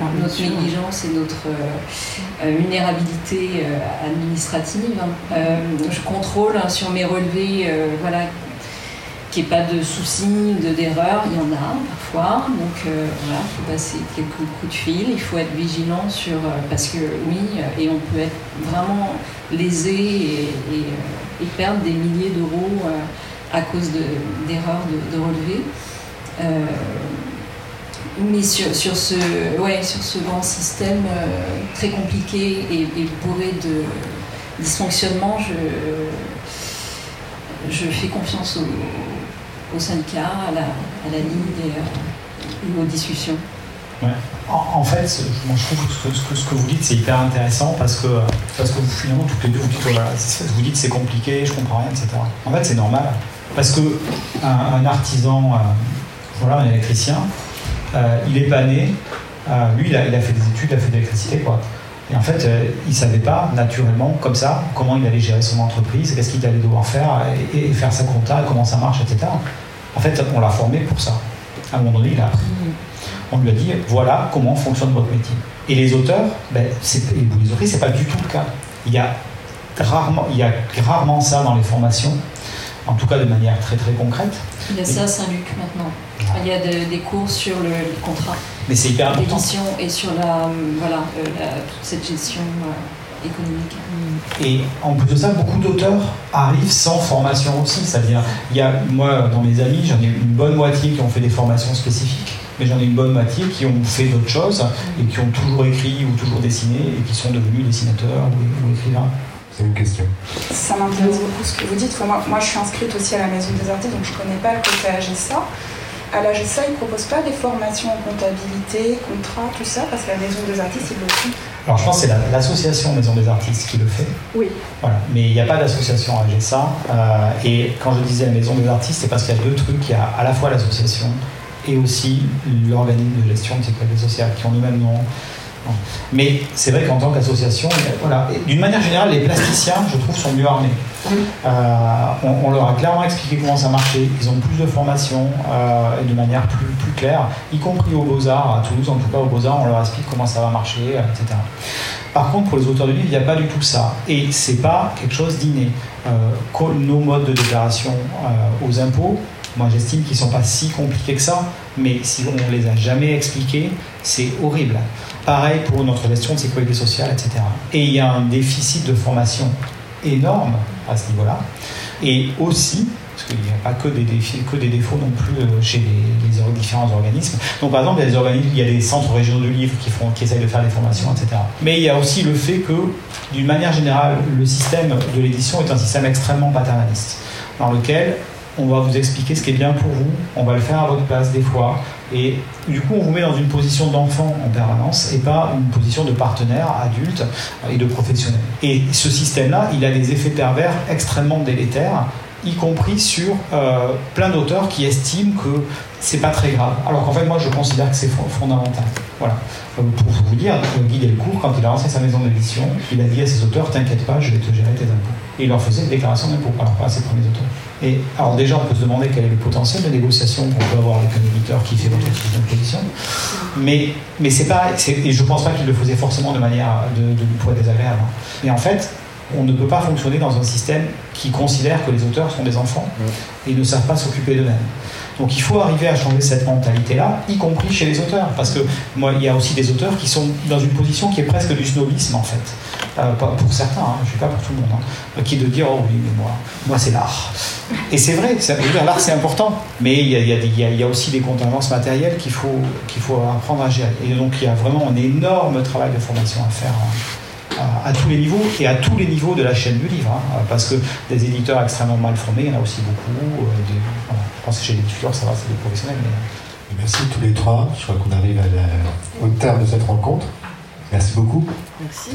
Ah, notre négligence et notre euh, euh, vulnérabilité euh, administrative. Euh, je contrôle hein, sur mes relevés, voilà, qu'il n'y ait pas de soucis, de d'erreurs. Il y en a parfois. Donc euh, voilà, il faut passer quelques coups de fil. Il faut être vigilant sur. euh, parce que oui, et on peut être vraiment lésé et, et, et perdre des milliers d'euros euh, à cause de- d'erreurs de, de relevés. Euh, mais sur, sur, ce, ouais, sur ce grand système euh, très compliqué et, et bourré de dysfonctionnements, je, je fais confiance au, au syndicat, à la, à la euh, et aux discussions. Ouais. En, en fait, moi, je trouve que ce, que- ce vous dites, c'est hyper intéressant parce que, parce que vous, finalement, toutes les deux, vous dites, voilà, c'est- vous dites c'est compliqué, je comprends rien, etc. En fait, c'est normal. Parce que un, artisan, euh, voilà, un électricien, euh, il est pas né, euh, lui, il a, fait des études, il a fait de l'électricité, quoi. Et en fait, il ne savait pas naturellement, comme ça, comment il allait gérer son entreprise, qu'est-ce qu'il allait devoir faire et, faire sa compta, comment ça marche, etc. En fait, on l'a formé pour ça. À un moment donné, il a appris. On lui a dit voilà comment fonctionne votre métier. Et les auteurs, ben, et vous les aurez, c'est pas du tout le cas. Il y a rarement, il y a rarement ça dans les formations, en tout cas de manière très très concrète. Il y a ça à Saint-Luc maintenant. Il y a des cours sur le, contrat. Mais c'est hyper important. et sur la, voilà, euh, toute cette gestion euh, économique. Et en plus de ça, beaucoup d'auteurs arrivent sans formation aussi. C'est-à-dire, il y a, moi, dans mes amis, j'en ai une bonne moitié qui ont fait des formations spécifiques mais j'en ai une bonne moitié qui ont fait d'autres choses et qui ont toujours écrit ou toujours dessiné et qui sont devenus dessinateurs ou, écrivains. C'est une question. Ça m'intéresse beaucoup ce que vous dites. Moi, moi, je suis inscrite aussi à la Maison des Artistes, donc je ne connais pas le côté AGSA. À l'AGSA, ils ne proposent pas des formations en comptabilité, contrat, tout ça, parce que la Maison des Artistes, ils le font. Alors je pense que c'est l'association Maison des Artistes qui le fait. Oui. Voilà. Mais il n'y a pas d'association AGSA. Euh, et quand je disais la Maison des Artistes, c'est parce qu'il y a deux trucs. Il y a à la fois l'association et aussi l'organisme de gestion de sécurité sociale qui ont le même nom. Mais c'est vrai qu'en tant qu'association, voilà, d'une manière générale, les plasticiens, je trouve, sont mieux armés. Euh, on, leur a clairement expliqué comment ça marchait. Ils ont plus de formation euh, et de manière plus, plus claire, y compris aux Beaux-Arts, à Toulouse, en tout cas aux Beaux-Arts, on leur explique comment ça va marcher, etc. Par contre, pour les auteurs de livres, il n'y a pas du tout ça. Et c'est pas quelque chose d'inné. Euh, nos modes de déclaration aux impôts, moi, j'estime qu'ils ne sont pas si compliqués que ça, mais si on ne les a jamais expliqués, c'est horrible. Pareil pour notre gestion de sécurité sociale, etc. Et il y a un déficit de formation énorme à ce niveau-là. Et aussi, parce qu'il n'y a pas que des, défis, que des défauts non plus euh, chez les, différents organismes. Donc par exemple, il y a des organismes, il y a des centres régionaux de livres qui, qui essayent de faire des formations, etc. Mais il y a aussi le fait que, d'une manière générale, le système de l'édition est un système extrêmement paternaliste, dans lequel on va vous expliquer ce qui est bien pour vous, on va le faire à votre place des fois, et du coup on vous met dans une position d'enfant en permanence et pas une position de partenaire adulte et de professionnel. Et ce système-là, il a des effets pervers extrêmement délétères, y compris sur euh, plein d'auteurs qui estiment que c'est pas très grave. Alors qu'en fait, moi, je considère que c'est fondamental. Voilà. Euh, pour vous dire, Guy Delcourt, quand il a lancé sa maison d'édition, il a dit à ses auteurs T'inquiète pas, je vais te gérer tes impôts. Et il leur faisait une déclaration d'impôts, alors pas à ses premiers auteurs. Et alors déjà, on peut se demander quel est le potentiel de négociation qu'on peut avoir avec un éditeur qui fait votre fiche d'imposition. Mais, mais c'est pas, et je pense pas qu'il le faisait forcément de manière de, de, être désagréable. Mais en fait, on ne peut pas fonctionner dans un système qui considère que les auteurs sont des enfants et ne savent pas s'occuper d'eux-mêmes. Donc il faut arriver à changer cette mentalité-là, y compris chez les auteurs, parce que moi, il y a aussi des auteurs qui sont dans une position qui est presque du snobisme en fait. Euh, pour certains, hein, je ne suis pas pour tout le monde, hein, qui est de dire oh oui mais moi, moi c'est l'art. Et c'est vrai, l'art c'est important, mais il y, a, aussi des contingences matérielles qu'il faut, apprendre à gérer. Et donc il y a vraiment un énorme travail de formation à faire. Hein à, tous les niveaux et à tous les niveaux de la chaîne du livre. Parce que des éditeurs extrêmement mal formés, il y en a aussi beaucoup. Euh, pense que chez les éditeurs, ça va, c'est des professionnels. Merci tous les trois. Je crois qu'on arrive au terme de cette rencontre. Merci beaucoup. Merci.